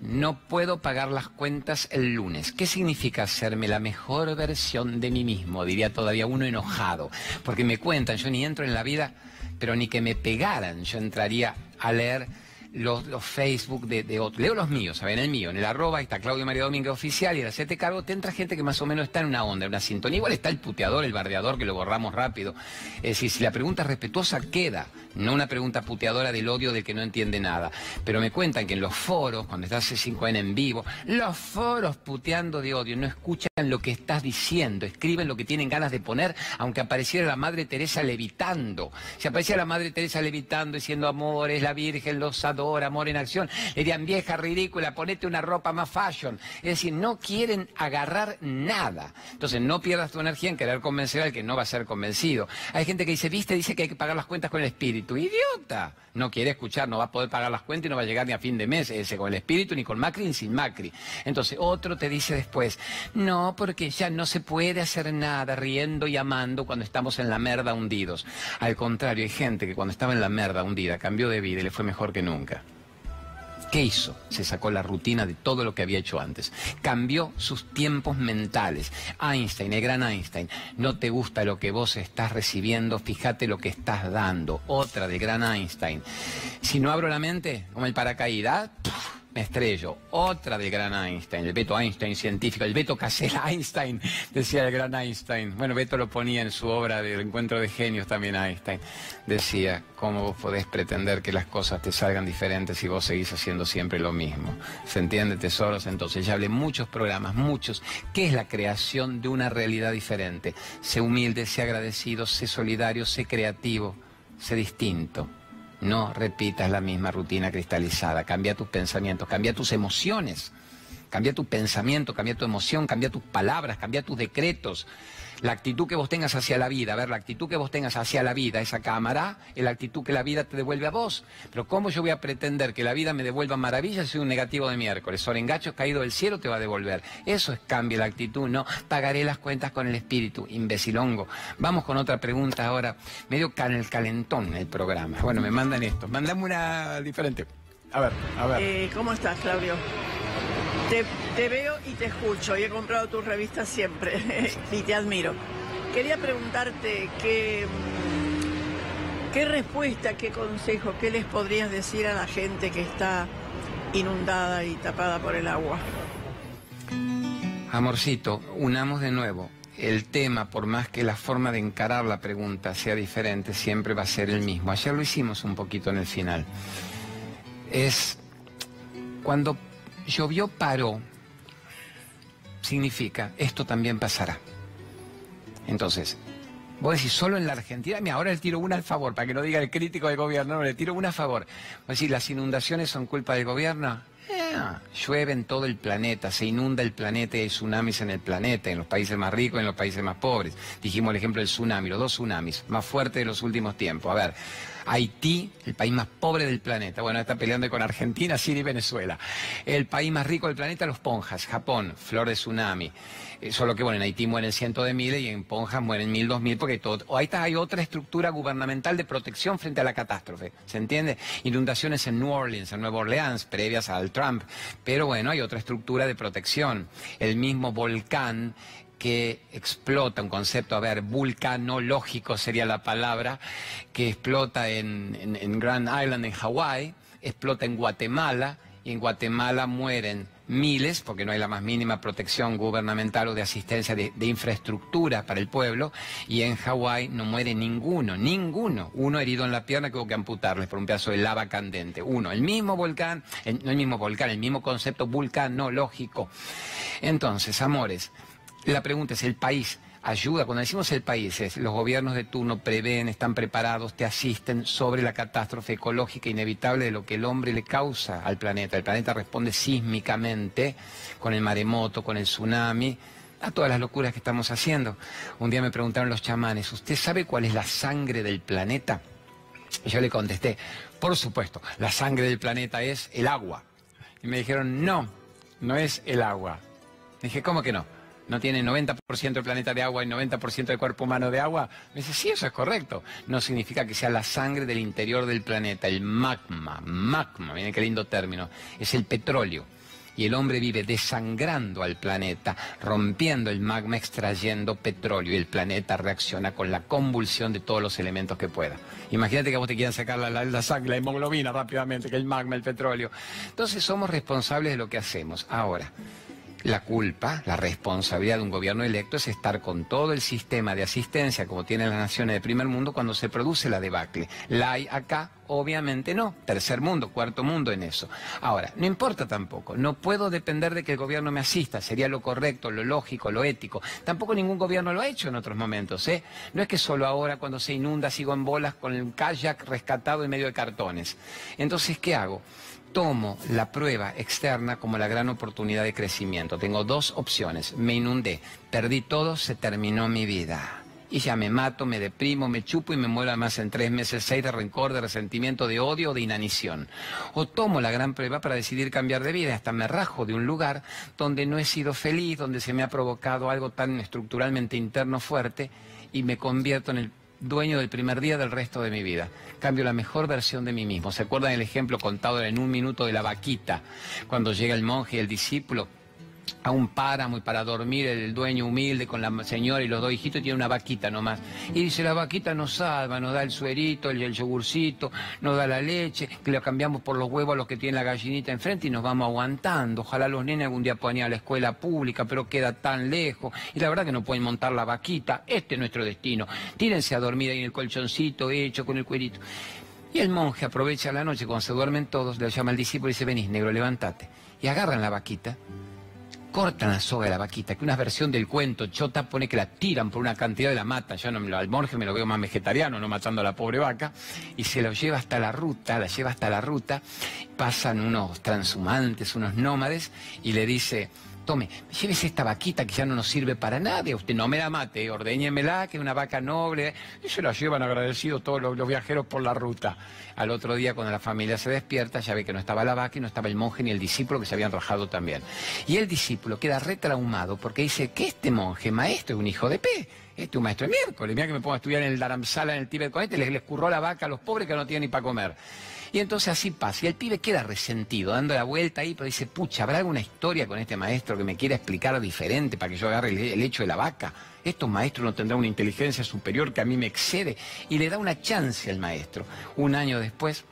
No puedo pagar las cuentas el lunes. ¿Qué significa hacerme la mejor versión de mí mismo? Diría todavía uno enojado. Porque me cuentan, yo ni entro en la vida, pero ni que me pegaran, yo entraría a leer los, Facebook de, de otros. Leo los míos, ¿saben? El mío, en el arroba, está Claudio María Domínguez Oficial y el hacerte cargo, te entra gente que más o menos está en una onda, en una sintonía. Igual está el puteador, el bardeador, que lo borramos rápido. Es decir, si la pregunta es respetuosa, queda. No una pregunta puteadora del odio del que no entiende nada. Pero me cuentan que en los foros, cuando estás C5N en vivo, los foros puteando de odio no escuchan lo que estás diciendo, escriben lo que tienen ganas de poner, aunque apareciera la Madre Teresa levitando. Si apareciera la Madre Teresa levitando, diciendo amor, es la Virgen, los adora, amor en acción, le dirían vieja ridícula, ponete una ropa más fashion. Es decir, no quieren agarrar nada. Entonces no pierdas tu energía en querer convencer al que no va a ser convencido. Hay gente que dice, viste, dice que hay que pagar las cuentas con el espíritu tu idiota. No quiere escuchar, no va a poder pagar las cuentas y no va a llegar ni a fin de mes ese con el espíritu, ni con Macri, ni sin Macri. Entonces otro te dice después, no, porque ya no se puede hacer nada riendo y amando cuando estamos en la merda hundidos. Al contrario, hay gente que cuando estaba en la merda hundida cambió de vida y le fue mejor que nunca. ¿Qué hizo? Se sacó la rutina de todo lo que había hecho antes. Cambió sus tiempos mentales. Einstein, el gran Einstein, no te gusta lo que vos estás recibiendo, fíjate lo que estás dando. Otra de gran Einstein. Si no abro la mente, como el paracaídas, me estrello. Otra de gran Einstein, el Beto Einstein científico, el Beto Casella Einstein, decía el gran Einstein. Bueno, Beto lo ponía en su obra de Encuentro de Genios también Einstein. Decía, ¿cómo vos podés pretender que las cosas te salgan diferentes si vos seguís haciendo siempre lo mismo? ¿Se entiende, tesoros? Entonces, ya hablé muchos programas, muchos. ¿Qué es la creación de una realidad diferente? Sé humilde, sé agradecido, sé solidario, sé creativo, sé distinto. No repitas la misma rutina cristalizada. Cambia tus pensamientos, cambia tus emociones. Cambia tu pensamiento, cambia tu emoción, cambia tus palabras, cambia tus decretos. La actitud que vos tengas hacia la vida, a ver, la actitud que vos tengas hacia la vida, esa cámara, es la actitud que la vida te devuelve a vos. Pero ¿cómo yo voy a pretender que la vida me devuelva maravillas si un negativo de miércoles? Sorengacho caído del cielo te va a devolver. Eso es cambia la actitud, no pagaré las cuentas con el espíritu, imbecilongo. Vamos con otra pregunta ahora, medio el calentón el programa. Bueno, me mandan esto, mandame una diferente. A ver, a ver. Eh, ¿Cómo estás, Claudio? Te, veo y te escucho y he comprado tus revistas siempre y te admiro. Quería preguntarte qué, qué respuesta, qué consejo, qué les podrías decir a la gente que está inundada y tapada por el agua. Amorcito, unamos de nuevo. El tema, por más que la forma de encarar la pregunta sea diferente, siempre va a ser el mismo. Ayer lo hicimos un poquito en el final. Es cuando llovió paró, significa esto también pasará. Entonces, vos decís, solo en la Argentina, mira, ahora le tiro una al favor, para que no diga el crítico del gobierno, no, le tiro una a favor. Vos decís, las inundaciones son culpa del gobierno. Eh, llueve en todo el planeta, se inunda el planeta y hay tsunamis en el planeta, en los países más ricos en los países más pobres. Dijimos el ejemplo del tsunami, los dos tsunamis más fuertes de los últimos tiempos. A ver, Haití, el país más pobre del planeta. Bueno, está peleando con Argentina, Siria y Venezuela. El país más rico del planeta, los Ponjas, Japón, flor de tsunami. Eh, solo que, bueno, en Haití mueren cientos de miles y en Ponjas mueren mil, dos mil, porque todo... O ahí está, hay otra estructura gubernamental de protección frente a la catástrofe, ¿se entiende? Inundaciones en New Orleans, en Nueva Orleans, previas al Trump. Pero bueno, hay otra estructura de protección. El mismo volcán que explota, un concepto, a ver, vulcanológico sería la palabra, que explota en, Grand Island, en Hawái, explota en Guatemala, y en Guatemala mueren miles, porque no hay la más mínima protección gubernamental o de asistencia de, infraestructura para el pueblo, y en Hawái no muere ninguno, ninguno. Uno herido en la pierna que hubo que amputarles por un pedazo de lava candente. Uno, el mismo volcán, no el mismo volcán, el mismo concepto vulcanológico. Entonces, amores, la pregunta es, ¿el país ayuda? Cuando decimos el país, es los gobiernos de turno prevén, están preparados, te asisten sobre la catástrofe ecológica inevitable de lo que el hombre le causa al planeta. El planeta responde sísmicamente con el maremoto, con el tsunami, a todas las locuras que estamos haciendo. Un día me preguntaron los chamanes, ¿usted sabe cuál es la sangre del planeta? Y yo le contesté, por supuesto, la sangre del planeta es el agua. Y me dijeron, no, no es el agua. dije, ¿cómo que no? No tiene 90% del planeta de agua y 90% del cuerpo humano de agua. Me dice, sí, eso es correcto. No significa que sea la sangre del interior del planeta, el magma, magma, miren qué lindo término, es el petróleo. y el hombre vive desangrando al planeta, rompiendo el magma, extrayendo petróleo y el planeta reacciona con la convulsión de todos los elementos que pueda. Imagínate que vos te quieran sacar la, la, sangre, la hemoglobina rápidamente, que el magma, el petróleo. Entonces somos responsables de lo que hacemos. Ahora, la culpa, la responsabilidad de un gobierno electo es estar con todo el sistema de asistencia como tienen las naciones de primer mundo cuando se produce la debacle. La hay acá, obviamente no. Tercer mundo, cuarto mundo en eso. Ahora, no importa tampoco. No puedo depender de que el gobierno me asista. Sería lo correcto, lo lógico, lo ético. Tampoco ningún gobierno lo ha hecho en otros momentos. ¿eh? No es que solo ahora cuando se inunda sigo en bolas con el kayak rescatado en medio de cartones. Entonces, ¿qué hago? Tomo la prueba externa como la gran oportunidad de crecimiento. Tengo dos opciones. Me inundé, perdí todo, se terminó mi vida. Y ya me mato, me deprimo, me chupo y me muero además en tres meses, seis de rencor, de resentimiento, de odio, de inanición. O tomo la gran prueba para decidir cambiar de vida, hasta me rajo de un lugar donde no he sido feliz, donde se me ha provocado algo tan estructuralmente interno fuerte y me convierto en el dueño del primer día del resto de mi vida. Cambio la mejor versión de mí mismo. ¿Se acuerdan el ejemplo contado en un minuto de la vaquita? Cuando llega el monje y el discípulo a un páramo y para dormir el dueño humilde con la señora y los dos hijitos tiene una vaquita nomás. Y dice, la vaquita nos salva, nos da el suerito, el, el yogurcito, nos da la leche, que lo cambiamos por los huevos a los que tiene la gallinita enfrente y nos vamos aguantando. Ojalá los nenes algún día puedan ir a la escuela pública, pero queda tan lejos. Y la verdad que no pueden montar la vaquita, este es nuestro destino. Tírense a dormir ahí en el colchoncito hecho con el cuerito. Y el monje aprovecha la noche cuando se duermen todos, le llama al discípulo y dice, venís negro, levántate. Y agarran la vaquita cortan la soga de la vaquita, que una versión del cuento chota pone que la tiran por una cantidad de la mata, yo no, al monje me lo veo más vegetariano, no matando a la pobre vaca, y se lo lleva hasta la ruta, la lleva hasta la ruta, pasan unos transhumantes, unos nómades, y le dice, tome, llévese esta vaquita que ya no nos sirve para nada, usted no me la mate, ordeñemela, que es una vaca noble, y se la llevan agradecidos todos los, viajeros por la ruta. Al otro día, cuando la familia se despierta, ya ve que no estaba la vaca y no estaba el monje ni el discípulo que se habían rajado también. Y el discípulo queda retraumado porque dice que este monje maestro es un hijo de P. Este es un maestro de miércoles, mira que me pongo a estudiar en el Dharamsala, en el Tíbet con este, les, les curró la vaca a los pobres que no tienen ni para comer. Y entonces así pasa. Y el pibe queda resentido, dando la vuelta ahí, pero dice, pucha, ¿habrá alguna historia con este maestro que me quiera explicar diferente para que yo agarre el, hecho de la vaca? Estos maestros no tendrán una inteligencia superior que a mí me excede. Y le da una chance al maestro. Un año después,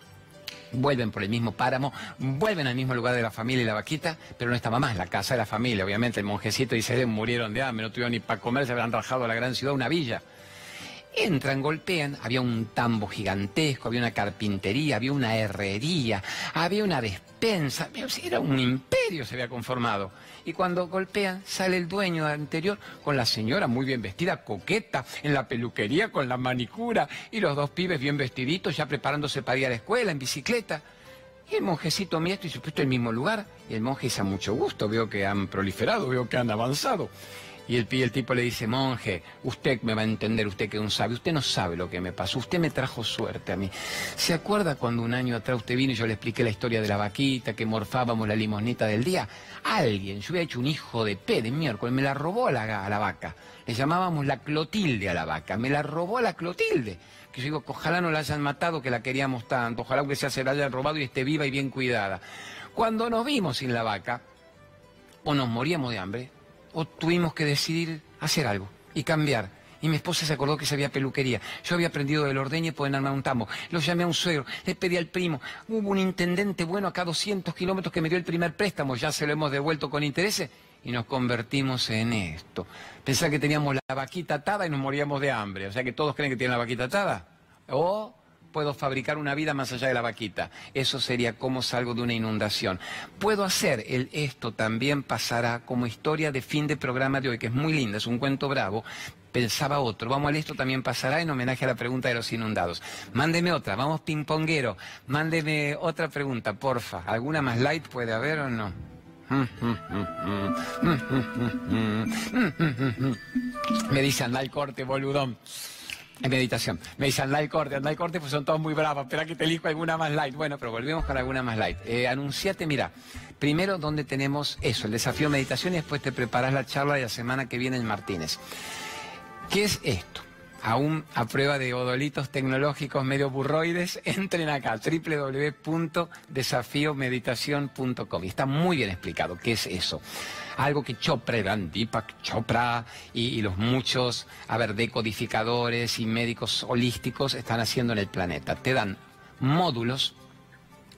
vuelven por el mismo páramo, vuelven al mismo lugar de la familia y la vaquita, pero no estaba más la casa de la familia. Obviamente el monjecito Sedén murieron de hambre, no tuvieron ni para comer, se habrán rajado a la gran ciudad, una villa. Entran, golpean, había un tambo gigantesco, había una carpintería, había una herrería, había una despensa, era un imperio se había conformado. Y cuando golpean, sale el dueño anterior con la señora muy bien vestida, coqueta, en la peluquería con la manicura, y los dos pibes bien vestiditos, ya preparándose para ir a la escuela en bicicleta. Y el monjecito mira esto y se puesto en el mismo lugar. Y el monje dice, mucho gusto, veo que han proliferado, veo que han avanzado. Y el, el tipo le dice, monje, usted me va a entender, usted que es un sabio, usted no sabe lo que me pasó, usted me trajo suerte a mí. ¿Se acuerda cuando un año atrás usted vino y yo le expliqué la historia de la vaquita, que morfábamos la limonita del día? Alguien, yo había hecho un hijo de P de miércoles, me la robó a la, a la vaca. Le llamábamos la Clotilde a la vaca, me la robó a la Clotilde. Que yo digo, ojalá no la hayan matado, que la queríamos tanto, ojalá que se la hayan robado y esté viva y bien cuidada. Cuando nos vimos sin la vaca, o nos moríamos de hambre, o tuvimos que decidir hacer algo y cambiar. Y mi esposa se acordó que se había peluquería. Yo había aprendido del ordeño y pueden armar un tambo. Lo llamé a un suegro, le pedí al primo. Hubo un intendente bueno acá a 200 kilómetros que me dio el primer préstamo. Ya se lo hemos devuelto con intereses y nos convertimos en esto. Pensaba que teníamos la vaquita atada y nos moríamos de hambre. O sea que todos creen que tienen la vaquita atada. O puedo fabricar una vida más allá de la vaquita. Eso sería cómo salgo de una inundación. Puedo hacer el esto también pasará como historia de fin de programa de hoy, que es muy linda, es un cuento bravo. Pensaba otro. Vamos al esto también pasará en homenaje a la pregunta de los inundados. Mándeme otra, vamos pingponguero. Mándeme otra pregunta, porfa. ¿Alguna más light puede haber o no? Me dice anda al corte, boludón. En meditación. Me dicen, anda corte, anda corte, pues son todos muy bravos. Espera que te elijo alguna más light. Bueno, pero volvemos con alguna más light. Eh, anunciate, mira, primero donde tenemos eso, el desafío de meditación y después te preparas la charla de la semana que viene en Martínez. ¿Qué es esto? Aún a prueba de odolitos tecnológicos medio burroides, entren acá, www.desafiomeditación.com. Y está muy bien explicado qué es eso. Algo que Chopra, Deepak Chopra y, y los muchos, a ver, decodificadores y médicos holísticos están haciendo en el planeta. Te dan módulos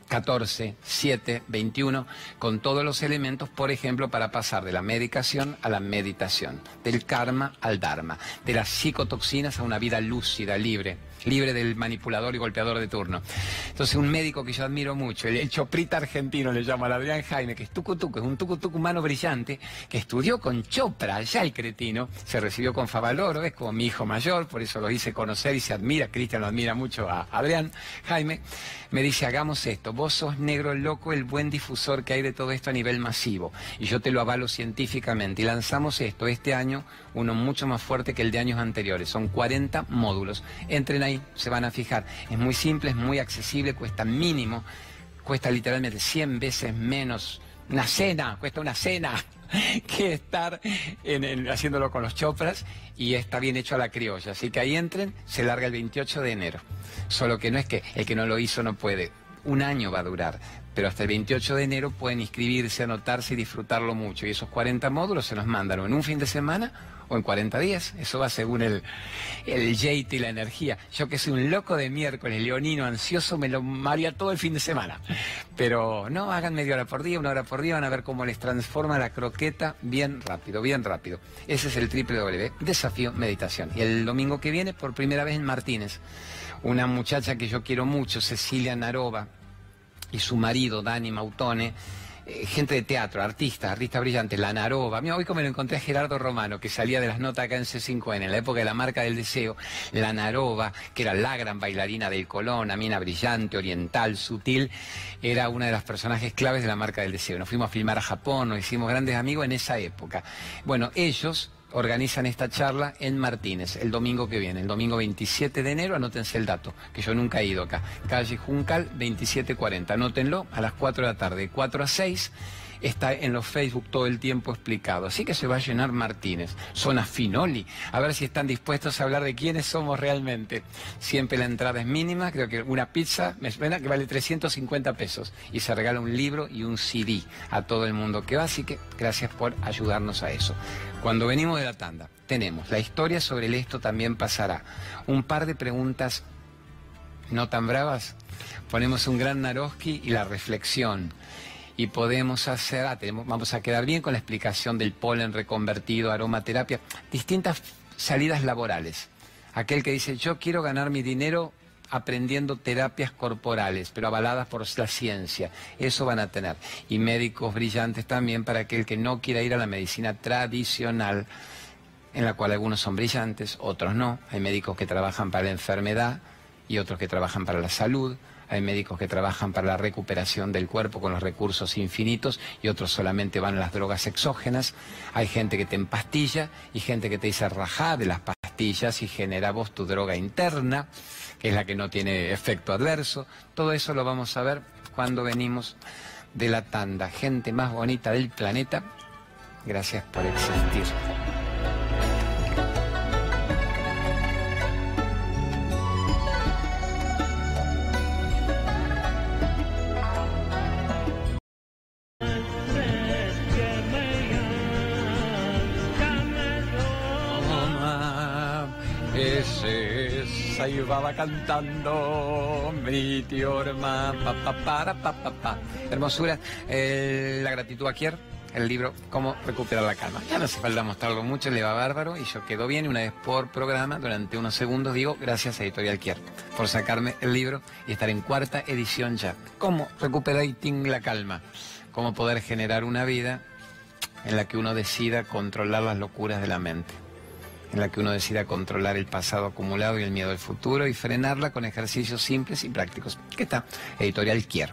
14, 7, 21, con todos los elementos, por ejemplo, para pasar de la medicación a la meditación, del karma al dharma, de las psicotoxinas a una vida lúcida, libre libre del manipulador y golpeador de turno. Entonces, un médico que yo admiro mucho, el, choprita argentino le llama Adrián Jaime, que es tucutuco, es un tucutuco humano brillante, que estudió con Chopra, ya el cretino, se recibió con Favaloro, es como mi hijo mayor, por eso lo hice conocer y se admira, Cristian lo admira mucho a Adrián Jaime, me dice, hagamos esto, vos sos negro loco, el buen difusor que hay de todo esto a nivel masivo, y yo te lo avalo científicamente, y lanzamos esto este año, uno mucho más fuerte que el de años anteriores, son 40 módulos, entren ahí se van a fijar. Es muy simple, es muy accesible, cuesta mínimo, cuesta literalmente 100 veces menos una cena, cuesta una cena que estar haciéndolo con los chopras y está bien hecho a la criolla. Así que ahí entren, se larga el 28 de enero. Solo que no es que el que no lo hizo no puede. Un año va a durar, pero hasta el 28 de enero pueden inscribirse, anotarse y disfrutarlo mucho. Y esos 40 módulos se los mandan en un fin de semana o en 40 días. Eso va según el, el y la energía. Yo que soy un loco de miércoles, leonino, ansioso, me lo haría todo el fin de semana. Pero no, hagan media hora por día, una hora por día, van a ver cómo les transforma la croqueta bien rápido, bien rápido. Ese es el triple W, desafío meditación. Y el domingo que viene, por primera vez en Martínez, una muchacha que yo quiero mucho, Cecilia Narova, y su marido, Dani Mautone, eh, gente de teatro, artistas, artistas brillantes, La Narova. Mira, hoy como me lo encontré a Gerardo Romano, que salía de las notas acá en C5N, en la época de la marca del deseo, La Narova, que era la gran bailarina del Colón, mina brillante, oriental, sutil, era una de las personajes claves de la marca del deseo. Nos fuimos a filmar a Japón, nos hicimos grandes amigos en esa época. Bueno, ellos organizan esta charla en Martínez el domingo que viene, el domingo 27 de enero, anótense el dato, que yo nunca he ido acá, calle Juncal 2740, anótenlo a las 4 de la tarde, 4 a 6 está en los Facebook todo el tiempo explicado. Así que se va a llenar Martínez, zona Finoli, a ver si están dispuestos a hablar de quiénes somos realmente. Siempre la entrada es mínima, creo que una pizza me suena que vale 350 pesos y se regala un libro y un CD a todo el mundo que va, así que gracias por ayudarnos a eso. Cuando venimos de la tanda, tenemos la historia sobre el esto también pasará, un par de preguntas no tan bravas, ponemos un gran Naroski y la reflexión y podemos hacer, ah, vamos a quedar bien con la explicación del polen reconvertido, aromaterapia, distintas salidas laborales. Aquel que dice, yo quiero ganar mi dinero aprendiendo terapias corporales, pero avaladas por la ciencia. Eso van a tener. Y médicos brillantes también para aquel que no quiera ir a la medicina tradicional, en la cual algunos son brillantes, otros no. Hay médicos que trabajan para la enfermedad y otros que trabajan para la salud hay médicos que trabajan para la recuperación del cuerpo con los recursos infinitos y otros solamente van a las drogas exógenas. Hay gente que te empastilla y gente que te dice rajá de las pastillas y genera vos tu droga interna, que es la que no tiene efecto adverso. Todo eso lo vamos a ver cuando venimos de la tanda. Gente más bonita del planeta. Gracias por existir. Cantando mi tío pa, pa, para, pa. Hermosura, eh, la gratitud a Kier, el libro Cómo recuperar la calma. Ya no hace falta mostrarlo mucho, le va bárbaro y yo quedo bien y una vez por programa, durante unos segundos digo gracias a Editorial Kier por sacarme el libro y estar en cuarta edición ya. Cómo recuperar la calma, cómo poder generar una vida en la que uno decida controlar las locuras de la mente en la que uno decida controlar el pasado acumulado y el miedo al futuro y frenarla con ejercicios simples y prácticos. ¿Qué está? Editorial Kier.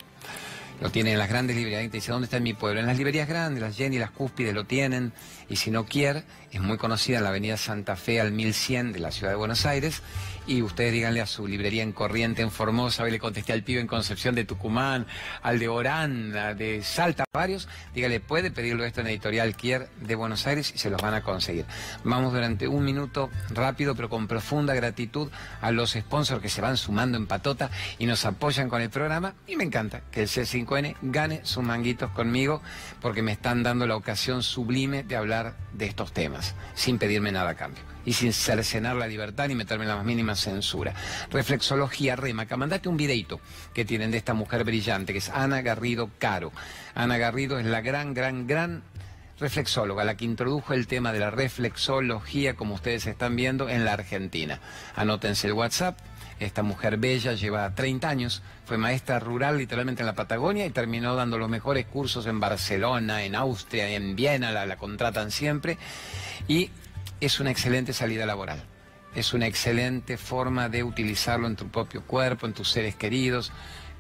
Lo tienen en las grandes librerías. Te dice, ¿dónde está en mi pueblo? En las librerías grandes, las Jenny, las Cúspides lo tienen. Y si no quiere, es muy conocida en la avenida Santa Fe al 1100 de la ciudad de Buenos Aires y ustedes díganle a su librería en Corriente, en Formosa, hoy le contesté al pibe en Concepción de Tucumán, al de Orán, de Salta, varios, dígale, puede pedirlo esto en Editorial Kier de Buenos Aires y se los van a conseguir. Vamos durante un minuto rápido, pero con profunda gratitud a los sponsors que se van sumando en patota y nos apoyan con el programa y me encanta que el C5N gane sus manguitos conmigo porque me están dando la ocasión sublime de hablar de estos temas, sin pedirme nada a cambio y sin cercenar la libertad ni meterme en la más mínima censura. Reflexología Remaca, mandate un videito que tienen de esta mujer brillante, que es Ana Garrido Caro. Ana Garrido es la gran, gran, gran reflexóloga, la que introdujo el tema de la reflexología, como ustedes están viendo, en la Argentina. Anótense el WhatsApp. Esta mujer bella lleva 30 años, fue maestra rural literalmente en la Patagonia y terminó dando los mejores cursos en Barcelona, en Austria, en Viena, la, la contratan siempre. Y es una excelente salida laboral. Es una excelente forma de utilizarlo en tu propio cuerpo, en tus seres queridos.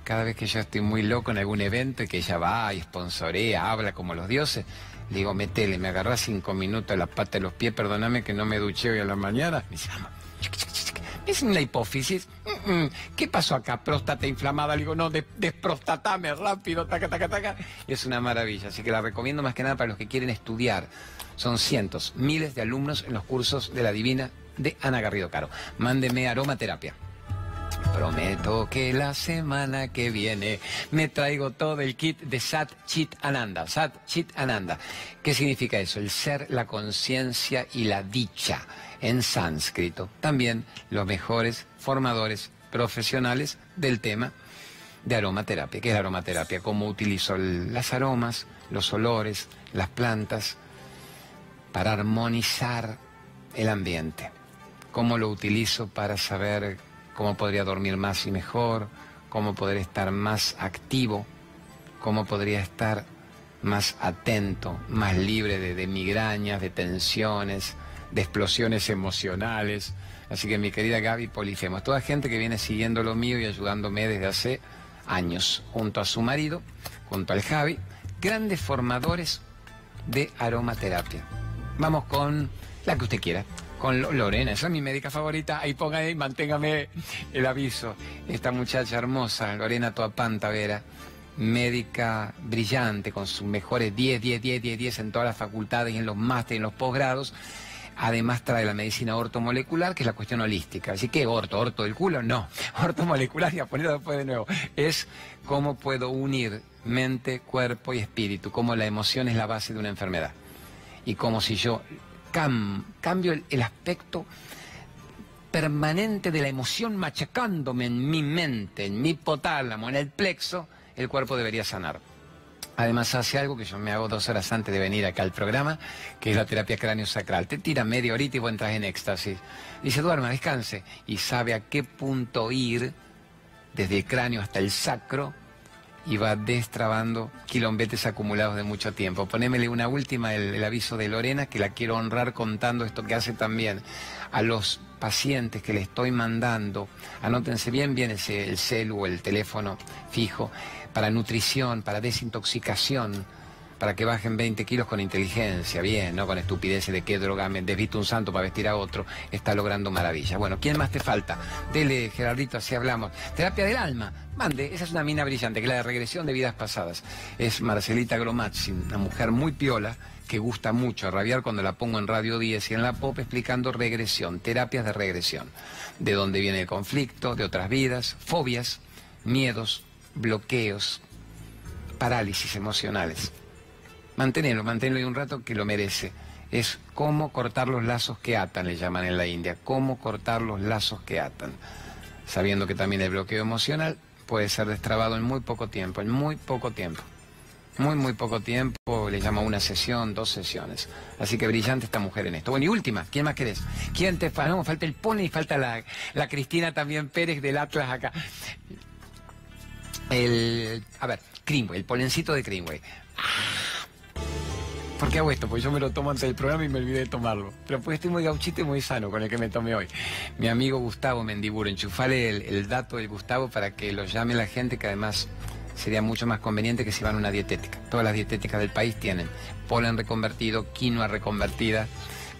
Cada vez que yo estoy muy loco en algún evento y que ella va y sponsorea, habla como los dioses, le digo, metele, me agarrás cinco minutos la pata de los pies, perdóname que no me duché hoy a la mañana. Me dice, es una hipófisis. ¿Qué pasó acá? Próstata inflamada. Le digo, no, desprostatame rápido, taca, taca, taca. Es una maravilla. Así que la recomiendo más que nada para los que quieren estudiar son cientos, miles de alumnos en los cursos de la Divina de Ana Garrido Caro. Mándeme aromaterapia. Prometo que la semana que viene me traigo todo el kit de Sat Chit Ananda. Sat Chit Ananda. ¿Qué significa eso? El ser, la conciencia y la dicha en sánscrito. También los mejores formadores profesionales del tema de aromaterapia. ¿Qué es la aromaterapia? Cómo utilizo las aromas, los olores, las plantas para armonizar el ambiente. Cómo lo utilizo para saber cómo podría dormir más y mejor, cómo podría estar más activo, cómo podría estar más atento, más libre de, migrañas, de tensiones, de explosiones emocionales. Así que mi querida Gaby Polifemo, toda gente que viene siguiendo lo mío y ayudándome desde hace años, junto a su marido, junto al Javi, grandes formadores de aromaterapia. Vamos con la que usted quiera. Con Lorena, esa es mi médica favorita. Ahí ponga ahí, manténgame el aviso. Esta muchacha hermosa, Lorena Toapanta Vera, médica brillante, con sus mejores 10, 10, 10, 10, 10 en todas las facultades y en los másteres, en los posgrados. Además trae la medicina ortomolecular, que es la cuestión holística. Así que orto, orto del culo, no. Ortomolecular, y a ponerlo después de nuevo. Es cómo puedo unir mente, cuerpo y espíritu, cómo la emoción es la base de una enfermedad y como si yo cambio el, aspecto permanente de la emoción machacándome en mi mente, en mi hipotálamo, en el plexo, el cuerpo debería sanar. Además hace algo que yo me hago dos horas antes de venir acá al programa, que es la terapia cráneo sacral. Te tira media horita y vos entras en éxtasis. Dice, duerma, descanse. Y sabe a qué punto ir, desde el cráneo hasta el sacro, y va destrabando quilombetes acumulados de mucho tiempo. Ponémele una última, el, aviso de Lorena, que la quiero honrar contando esto que hace también a los pacientes que le estoy mandando. Anótense bien, bien ese, el celu o el teléfono fijo para nutrición, para desintoxicación para que bajen 20 kilos con inteligencia, bien, no con estupideces de qué droga me desvisto un santo para vestir a otro, está logrando maravillas. Bueno, ¿quién más te falta? Dele, Gerardito, así hablamos. Terapia del alma, mande, esa es una mina brillante, que es la de regresión de vidas pasadas. Es Marcelita Gromazzi, una mujer muy piola, que gusta mucho rabiar cuando la pongo en Radio 10 y en la pop explicando regresión, terapias de regresión, de dónde viene el conflicto, de otras vidas, fobias, miedos, bloqueos, parálisis emocionales. Manténelo, manténlo y un rato que lo merece. Es cómo cortar los lazos que atan, le llaman en la India. Cómo cortar los lazos que atan. Sabiendo que también el bloqueo emocional puede ser destrabado en muy poco tiempo, en muy poco tiempo. Muy, muy poco tiempo, le llama una sesión, dos sesiones. Así que brillante esta mujer en esto. Bueno, y última, ¿quién más querés? ¿Quién te falta? No, falta el Pony y falta la, la Cristina también Pérez del Atlas acá. El, a ver, Greenway, el polencito de Greenway. ¿Por qué hago esto? Porque yo me lo tomo antes del programa y me olvidé de tomarlo. Pero pues estoy muy gauchito y muy sano con el que me tomé hoy. Mi amigo Gustavo Mendiburo, enchufale el, dato del Gustavo para que lo llame la gente que además sería mucho más conveniente que si van a una dietética. Todas las dietéticas del país tienen polen reconvertido, quinoa reconvertida,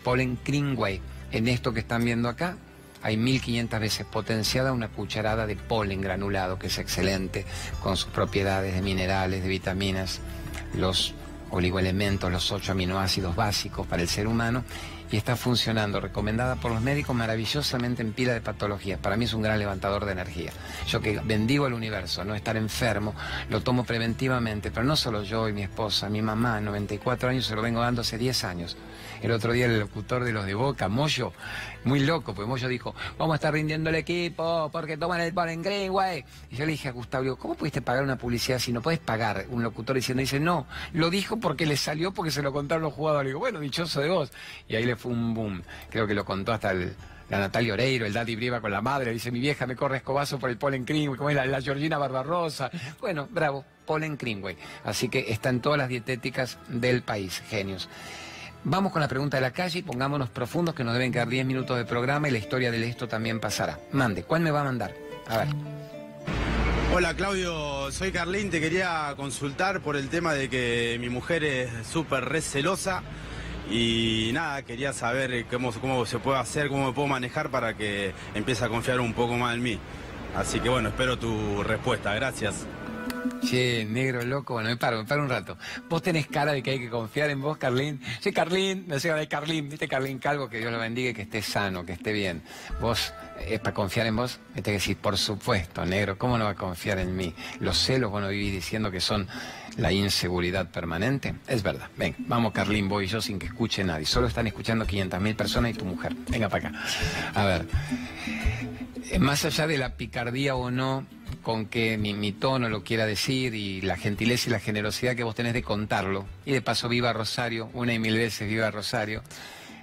polen Greenway. En esto que están viendo acá, hay 1500 veces potenciada una cucharada de polen granulado, que es excelente, con sus propiedades de minerales, de vitaminas, los oligoelementos, los ocho aminoácidos básicos para el ser humano y está funcionando, recomendada por los médicos maravillosamente en pila de patologías. Para mí es un gran levantador de energía. Yo que bendigo el universo, no estar enfermo, lo tomo preventivamente, pero no solo yo y mi esposa, mi mamá, 94 años, se lo vengo dando hace 10 años. El otro día el locutor de los de Boca, Moyo, muy loco, pues Moyo dijo, vamos a estar rindiendo el equipo porque toman el en Greenway. Y yo le dije a Gustavo, ¿cómo pudiste pagar una publicidad si no puedes pagar un locutor diciendo, dice, no, lo dijo porque le salió porque se lo contaron los jugadores. Digo, bueno, dichoso de vos. Y ahí le fue un boom. Creo que lo contó hasta la Natalia Oreiro, el Daddy Brieva con la madre, dice, mi vieja me corre escobazo por el Polen Greenway, como es la, Georgina Barbarosa. Bueno, bravo, Polen Greenway. Así que están todas las dietéticas del país, genios. Vamos con la pregunta de la calle y pongámonos profundos que nos deben quedar 10 minutos de programa y la historia de esto también pasará. Mande, ¿cuál me va a mandar? A ver. Hola Claudio, soy Carlín, te quería consultar por el tema de que mi mujer es súper recelosa y nada, quería saber cómo, cómo se puede hacer, cómo me puedo manejar para que empiece a confiar un poco más en mí. Así que bueno, espero tu respuesta, gracias. Che, negro loco, bueno, me paro, me paro un rato. Vos tenés cara de que hay que confiar en vos, Carlín. Sí, Carlín, me decía de Carlín, viste Carlín Calvo, que Dios lo bendiga y que esté sano, que esté bien. Vos, es para confiar en vos, me que decir, por supuesto, negro, ¿cómo no va a confiar en mí? Los celos, vos no vivís diciendo que son la inseguridad permanente. Es verdad. Ven, vamos Carlín, vos y yo sin que escuche nadie. Solo están escuchando 500.000 personas y tu mujer. Venga para acá. A ver, eh, más allá de la picardía o no con que mi, tono lo quiera decir y la gentileza y la generosidad que vos tenés de contarlo. Y de paso, viva Rosario, una y mil veces viva Rosario.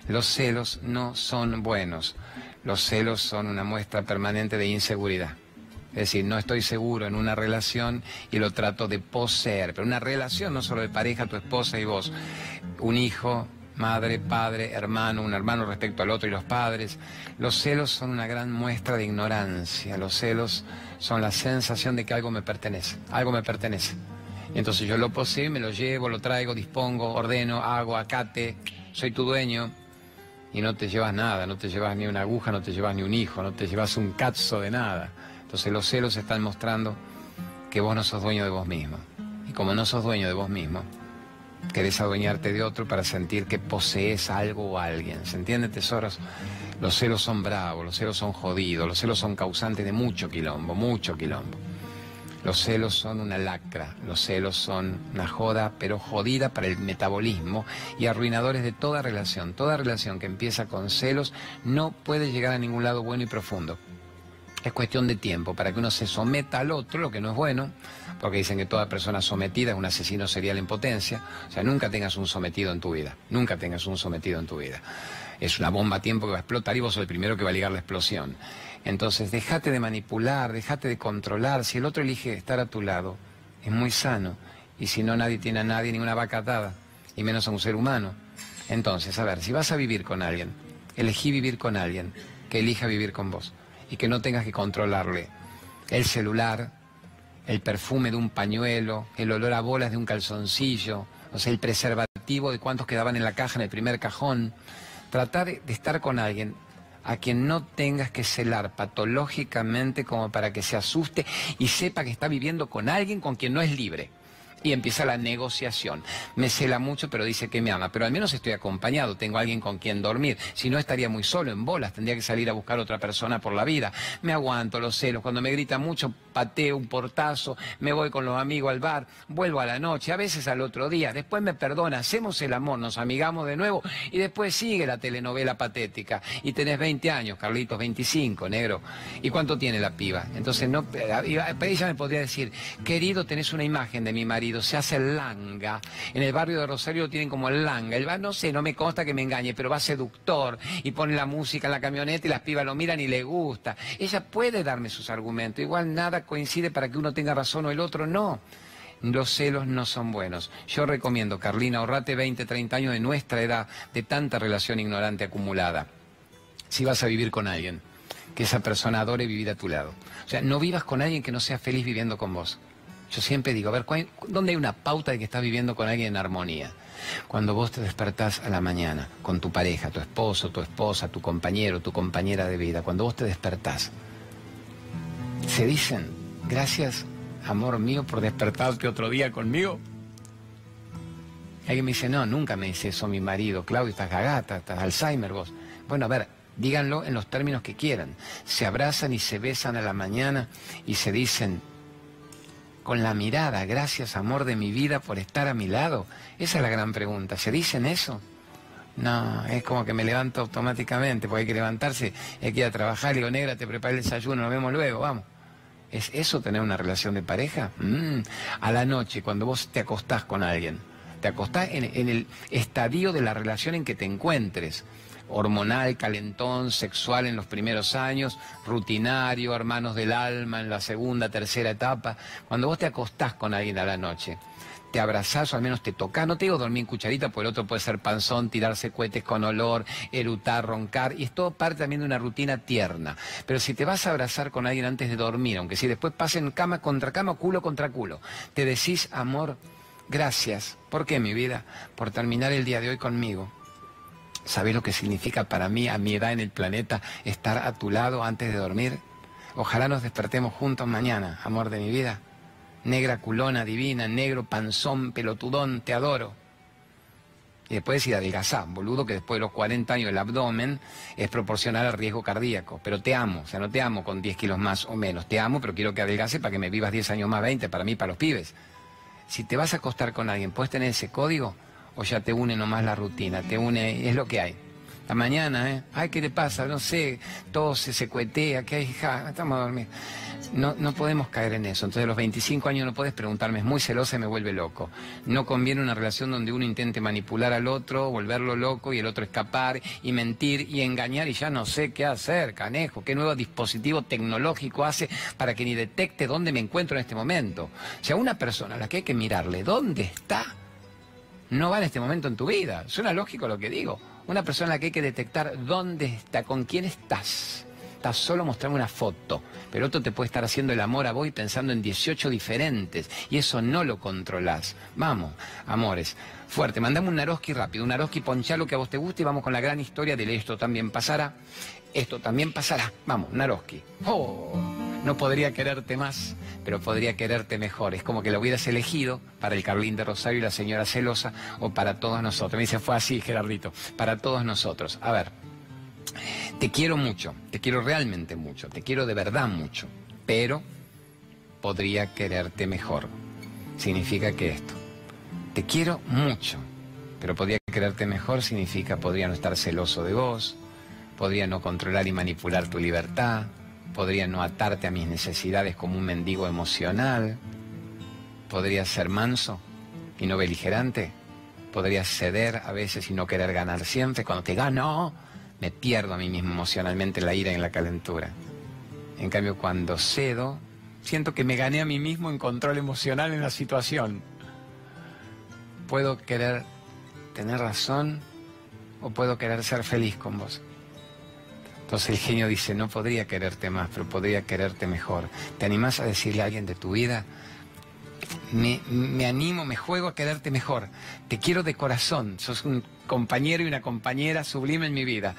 Los celos no son buenos. Los celos son una muestra permanente de inseguridad. Es decir, no estoy seguro en una relación y lo trato de poseer. Pero una relación no solo de pareja, tu esposa y vos. Un hijo, madre, padre, hermano, un hermano respecto al otro y los padres. Los celos son una gran muestra de ignorancia. Los celos son la sensación de que algo me pertenece, algo me pertenece. Y entonces yo lo poseo, me lo llevo, lo traigo, dispongo, ordeno, hago, acate, soy tu dueño. Y no te llevas nada, no te llevas ni una aguja, no te llevas ni un hijo, no te llevas un cazzo de nada. Entonces los celos están mostrando que vos no sos dueño de vos mismo. Y como no sos dueño de vos mismo, querés adueñarte de otro para sentir que posees algo o alguien. ¿Se entiende, tesoros? Los celos son bravos, los celos son jodidos, los celos son causantes de mucho quilombo, mucho quilombo. Los celos son una lacra, los celos son una joda, pero jodida para el metabolismo y arruinadores de toda relación. Toda relación que empieza con celos no puede llegar a ningún lado bueno y profundo. Es cuestión de tiempo para que uno se someta al otro, lo que no es bueno, porque dicen que toda persona sometida es un asesino serial en potencia. O sea, nunca tengas un sometido en tu vida, nunca tengas un sometido en tu vida es una bomba a tiempo que va a explotar y vos sos el primero que va a ligar la explosión. Entonces, déjate de manipular, déjate de controlar. Si el otro elige estar a tu lado, es muy sano. Y si no, nadie tiene a nadie, ninguna vaca atada, y menos a un ser humano. Entonces, a ver, si vas a vivir con alguien, elegí vivir con alguien que elija vivir con vos y que no tengas que controlarle. El celular, el perfume de un pañuelo, el olor a bolas de un calzoncillo, o sea, el preservativo de cuántos quedaban en la caja en el primer cajón, tratar de estar con alguien a quien no tengas que celar patológicamente como para que se asuste y sepa que está viviendo con alguien con quien no es libre y empieza la negociación. Me cela mucho, pero dice que me ama, pero al menos estoy acompañado, tengo alguien con quien dormir. Si no, estaría muy solo en bolas, tendría que salir a buscar otra persona por la vida. Me aguanto los celos, cuando me grita mucho, pateo un portazo, me voy con los amigos al bar, vuelvo a la noche, a veces al otro día, después me perdona, hacemos el amor, nos amigamos de nuevo y después sigue la telenovela patética. Y tenés 20 años, Carlitos, 25, negro. ¿Y cuánto tiene la piba? Entonces, no, ella me podría decir, querido, tenés una imagen de mi marido se hace langa. En el barrio de Rosario lo tienen como el langa. El va, no sé, no me consta que me engañe, pero va seductor y pone la música en la camioneta y las pibas lo miran y le gusta. Ella puede darme sus argumentos. Igual nada coincide para que uno tenga razón o el otro no. Los celos no son buenos. Yo recomiendo, Carlina, ahorrate 20, 30 años de nuestra edad, de tanta relación ignorante acumulada. Si vas a vivir con alguien, que esa persona adore vivir a tu lado. O sea, no vivas con alguien que no sea feliz viviendo con vos Yo siempre digo, a ver, ¿dónde hay una pauta de que estás viviendo con alguien en armonía? Cuando vos te despertás a la mañana con tu pareja, tu esposo, tu esposa, tu compañero, tu compañera de vida, cuando vos te despertás, se dicen, gracias, amor mío, por despertarte otro día conmigo. alguien me dice, no, nunca me dice eso mi marido, Claudio, estás gagata, estás Alzheimer vos. Bueno, a ver, díganlo en los términos que quieran. Se abrazan y se besan a la mañana y se dicen, con la mirada, gracias amor de mi vida por estar a mi lado. Esa es la gran pregunta. ¿Se dicen eso? No, es como que me levanto automáticamente, porque hay que levantarse, hay que ir a trabajar, y digo, negra, te prepara el desayuno, nos vemos luego, vamos. ¿Es eso tener una relación de pareja? Mm. A la noche, cuando vos te acostás con alguien, te acostás en el estadio de la relación en que te encuentres hormonal, calentón, sexual en los primeros años, rutinario, hermanos del alma en la segunda, tercera etapa. Cuando vos te acostás con alguien a la noche, te abrazás o al menos te tocas, no te digo dormir en cucharita, porque el otro puede ser panzón, tirarse cohetes con olor, erutar, roncar, y es todo parte también de una rutina tierna. Pero si te vas a abrazar con alguien antes de dormir, aunque si después pasen cama contra cama, culo contra culo, te decís, amor, gracias. ¿Por qué, mi vida? Por terminar el día de hoy conmigo ¿Sabes lo que significa para mí, a mi edad en el planeta, estar a tu lado antes de dormir? Ojalá nos despertemos juntos mañana, amor de mi vida. Negra culona divina, negro panzón, pelotudón, te adoro. Y después decir adelgazá, boludo, que después de los 40 años el abdomen es proporcional al riesgo cardíaco. Pero te amo, o sea, no te amo con 10 kilos más o menos. Te amo, pero quiero que adelgace para que me vivas 10 años más, 20, para mí, para los pibes. Si te vas a acostar con alguien, ¿puedes tener ese código? O ya te une nomás la rutina, te une, es lo que hay. La mañana, ¿eh? Ay, ¿qué te pasa? No sé, todo se secuetea, ¿qué hay? Ja, estamos a dormir. No, no podemos caer en eso. Entonces, a los 25 años no puedes preguntarme, es muy celosa y me vuelve loco. No conviene una relación donde uno intente manipular al otro, volverlo loco y el otro escapar y mentir y engañar y ya no sé qué hacer, canejo. ¿Qué nuevo dispositivo tecnológico hace para que ni detecte dónde me encuentro en este momento? O sea, una persona a la que hay que mirarle, ¿dónde está? No va en este momento en tu vida. Suena lógico lo que digo. Una persona que hay que detectar dónde está, con quién estás. Estás solo mostrando una foto, pero otro te puede estar haciendo el amor a vos y pensando en 18 diferentes, y eso no lo controlás. Vamos, amores, fuerte, mandame un Naroski rápido, un Naroski lo que a vos te guste y vamos con la gran historia de esto también pasará, esto también pasará. Vamos, Naroski. Oh no podría quererte más, pero podría quererte mejor. Es como que lo hubieras elegido para el Carlín de Rosario y la señora celosa o para todos nosotros. Me dice, fue así, Gerardito, para todos nosotros. A ver, te quiero mucho, te quiero realmente mucho, te quiero de verdad mucho, pero podría quererte mejor. Significa que esto, te quiero mucho, pero podría quererte mejor significa podría no estar celoso de vos, podría no controlar y manipular tu libertad, podría no atarte a mis necesidades como un mendigo emocional, podría ser manso y no beligerante, podría ceder a veces y no querer ganar siempre, cuando te gano me pierdo a mí mismo emocionalmente en la ira y la calentura. En cambio, cuando cedo, siento que me gané a mí mismo en control emocional en la situación. Puedo querer tener razón o puedo querer ser feliz con vos. Entonces el genio dice, no podría quererte más, pero podría quererte mejor. ¿Te animás a decirle a alguien de tu vida? Me, me, animo, me juego a quererte mejor. Te quiero de corazón. Sos un compañero y una compañera sublime en mi vida.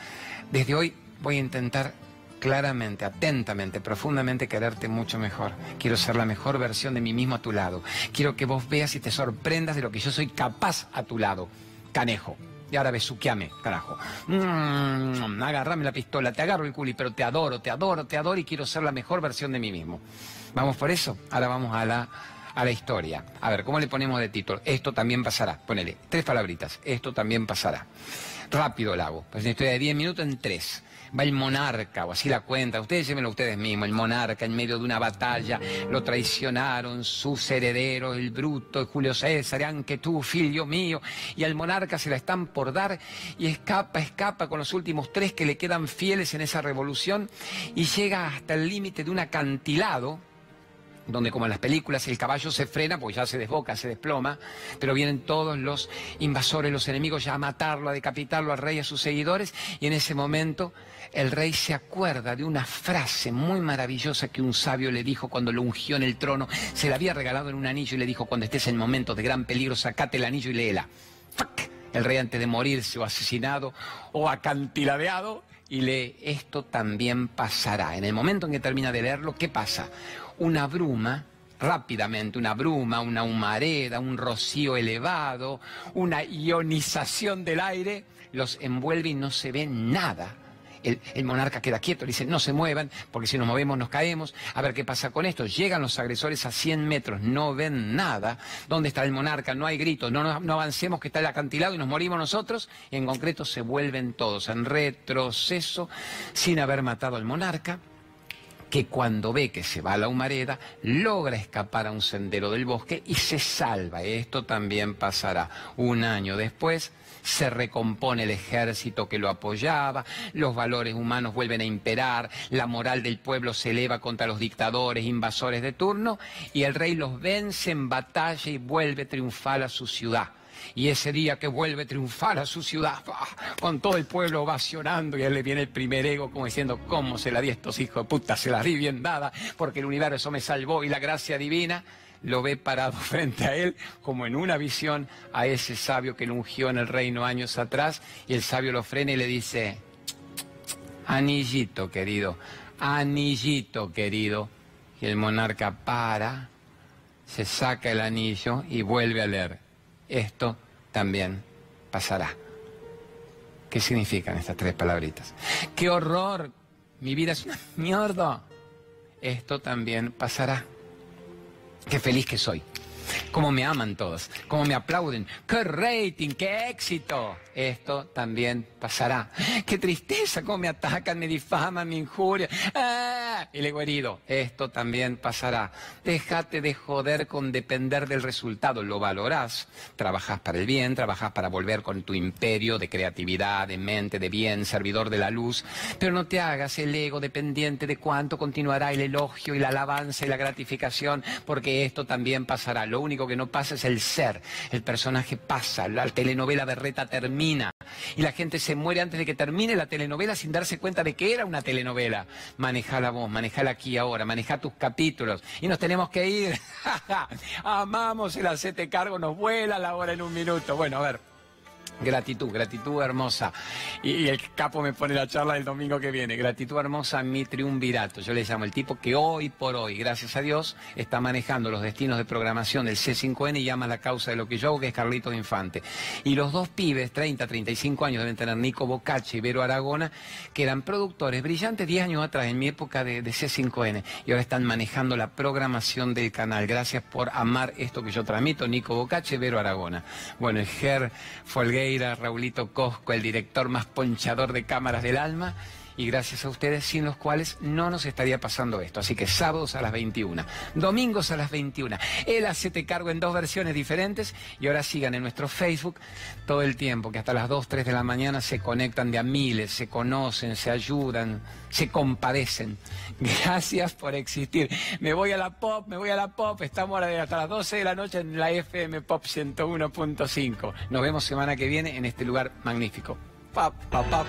Desde hoy voy a intentar claramente, atentamente, profundamente quererte mucho mejor. Quiero ser la mejor versión de mí mismo a tu lado. Quiero que vos veas y te sorprendas de lo que yo soy capaz a tu lado. Canejo. Y ahora besuqueame, carajo. Mm, agarrame la pistola, te agarro el culi, pero te adoro, te adoro, te adoro y quiero ser la mejor versión de mí mismo. ¿Vamos por eso? Ahora vamos a la, a la historia. A ver, ¿cómo le ponemos de título? Esto también pasará. Ponele, tres palabritas. Esto también pasará. Rápido lo hago. Pues una historia de 10 minutos en tres va el monarca, o así la cuenta, ustedes llévenlo ustedes mismos, el monarca en medio de una batalla, lo traicionaron sus herederos, el bruto, Julio César, aunque tú, filio mío, y al monarca se la están por dar y escapa, escapa con los últimos tres que le quedan fieles en esa revolución y llega hasta el límite de un acantilado, donde como en las películas el caballo se frena porque ya se desboca, se desploma, pero vienen todos los invasores, los enemigos ya a matarlo, a decapitarlo al rey y a sus seguidores, y en ese momento el rey se acuerda de una frase muy maravillosa que un sabio le dijo cuando lo ungió en el trono, se la había regalado en un anillo y le dijo, cuando estés en momentos de gran peligro, sacate el anillo y léela. El rey antes de morirse o asesinado o acantiladeado y lee, esto también pasará. En el momento en que termina de leerlo, ¿qué pasa? una bruma, rápidamente, una bruma, una humareda, un rocío elevado, una ionización del aire, los envuelve y no se ve nada. El, monarca queda quieto, le dice, no se muevan, porque si nos movemos nos caemos. A ver qué pasa con esto. Llegan los agresores a 100 metros, no ven nada. ¿Dónde está el monarca? No hay gritos, no, avancemos que está el acantilado y nos morimos nosotros. Y en concreto se vuelven todos en retroceso sin haber matado al monarca que cuando ve que se va a la humareda, logra escapar a un sendero del bosque y se salva. Esto también pasará. Un año después se recompone el ejército que lo apoyaba, los valores humanos vuelven a imperar, la moral del pueblo se eleva contra los dictadores, invasores de turno, y el rey los vence en batalla y vuelve triunfal a su ciudad. Y ese día que vuelve a triunfar a su ciudad, con todo el pueblo ovacionando, y él le viene el primer ego como diciendo, ¿cómo se la di a estos hijos de puta? Se la di bien dada, porque el universo me salvó y la gracia divina lo ve parado frente a él, como en una visión, a ese sabio que lo ungió en el reino años atrás, y el sabio lo frena y le dice, anillito querido, anillito querido, y el monarca para, se saca el anillo y vuelve a leer esto también pasará. ¿Qué significan estas tres palabritas? ¡Qué horror! Mi vida es una mierda. Esto también pasará. Qué feliz que soy. Cómo me aman todos, cómo me aplauden. ¡Qué rating! ¡Qué éxito! Esto también pasará. ¡Qué tristeza! Cómo me atacan, me difaman, me injurian. ¡Ah! Y le herido. Esto también pasará. Déjate de joder con depender del resultado. Lo valorás. Trabajas para el bien, trabajas para volver con tu imperio de creatividad, de mente, de bien, servidor de la luz. Pero no te hagas el ego dependiente de cuánto continuará el elogio y la alabanza y la gratificación, porque esto también pasará. Lo único que no pasa es el ser. El personaje pasa. La telenovela de Reta y la gente se muere antes de que termine la telenovela sin darse cuenta de que era una telenovela. Maneja la voz, manejala aquí ahora, maneja tus capítulos y nos tenemos que ir. Amamos el hacete cargo, nos vuela la hora en un minuto. Bueno, a ver. Gratitud, gratitud hermosa. Y, el capo me pone la charla del domingo que viene. Gratitud hermosa, mi triunvirato. Yo le llamo el tipo que hoy por hoy, gracias a Dios, está manejando los destinos de programación del C5N y llama la causa de lo que yo hago, que es Carlito Infante. Y los dos pibes, 30, 35 años, deben tener Nico Bocacci y Vero Aragona, que eran productores brillantes 10 años atrás, en mi época de, de C5N. Y ahora están manejando la programación del canal. Gracias por amar esto que yo transmito, Nico Bocacci y Vero Aragona. Bueno, el Ger Folgate Raulito Cosco, el director más ponchador de cámaras del alma, y gracias a ustedes, sin los cuales no nos estaría pasando esto. Así que sábados a las 21, domingos a las 21. El te cargo en dos versiones diferentes y ahora sigan en nuestro Facebook todo el tiempo, que hasta las 2, 3 de la mañana se conectan de a miles, se conocen, se ayudan, se compadecen. Gracias por existir. Me voy a la pop, me voy a la pop. Estamos hasta las 12 de la noche en la FM Pop 101.5. Nos vemos semana que viene en este lugar magnífico. Pop, pop, pop.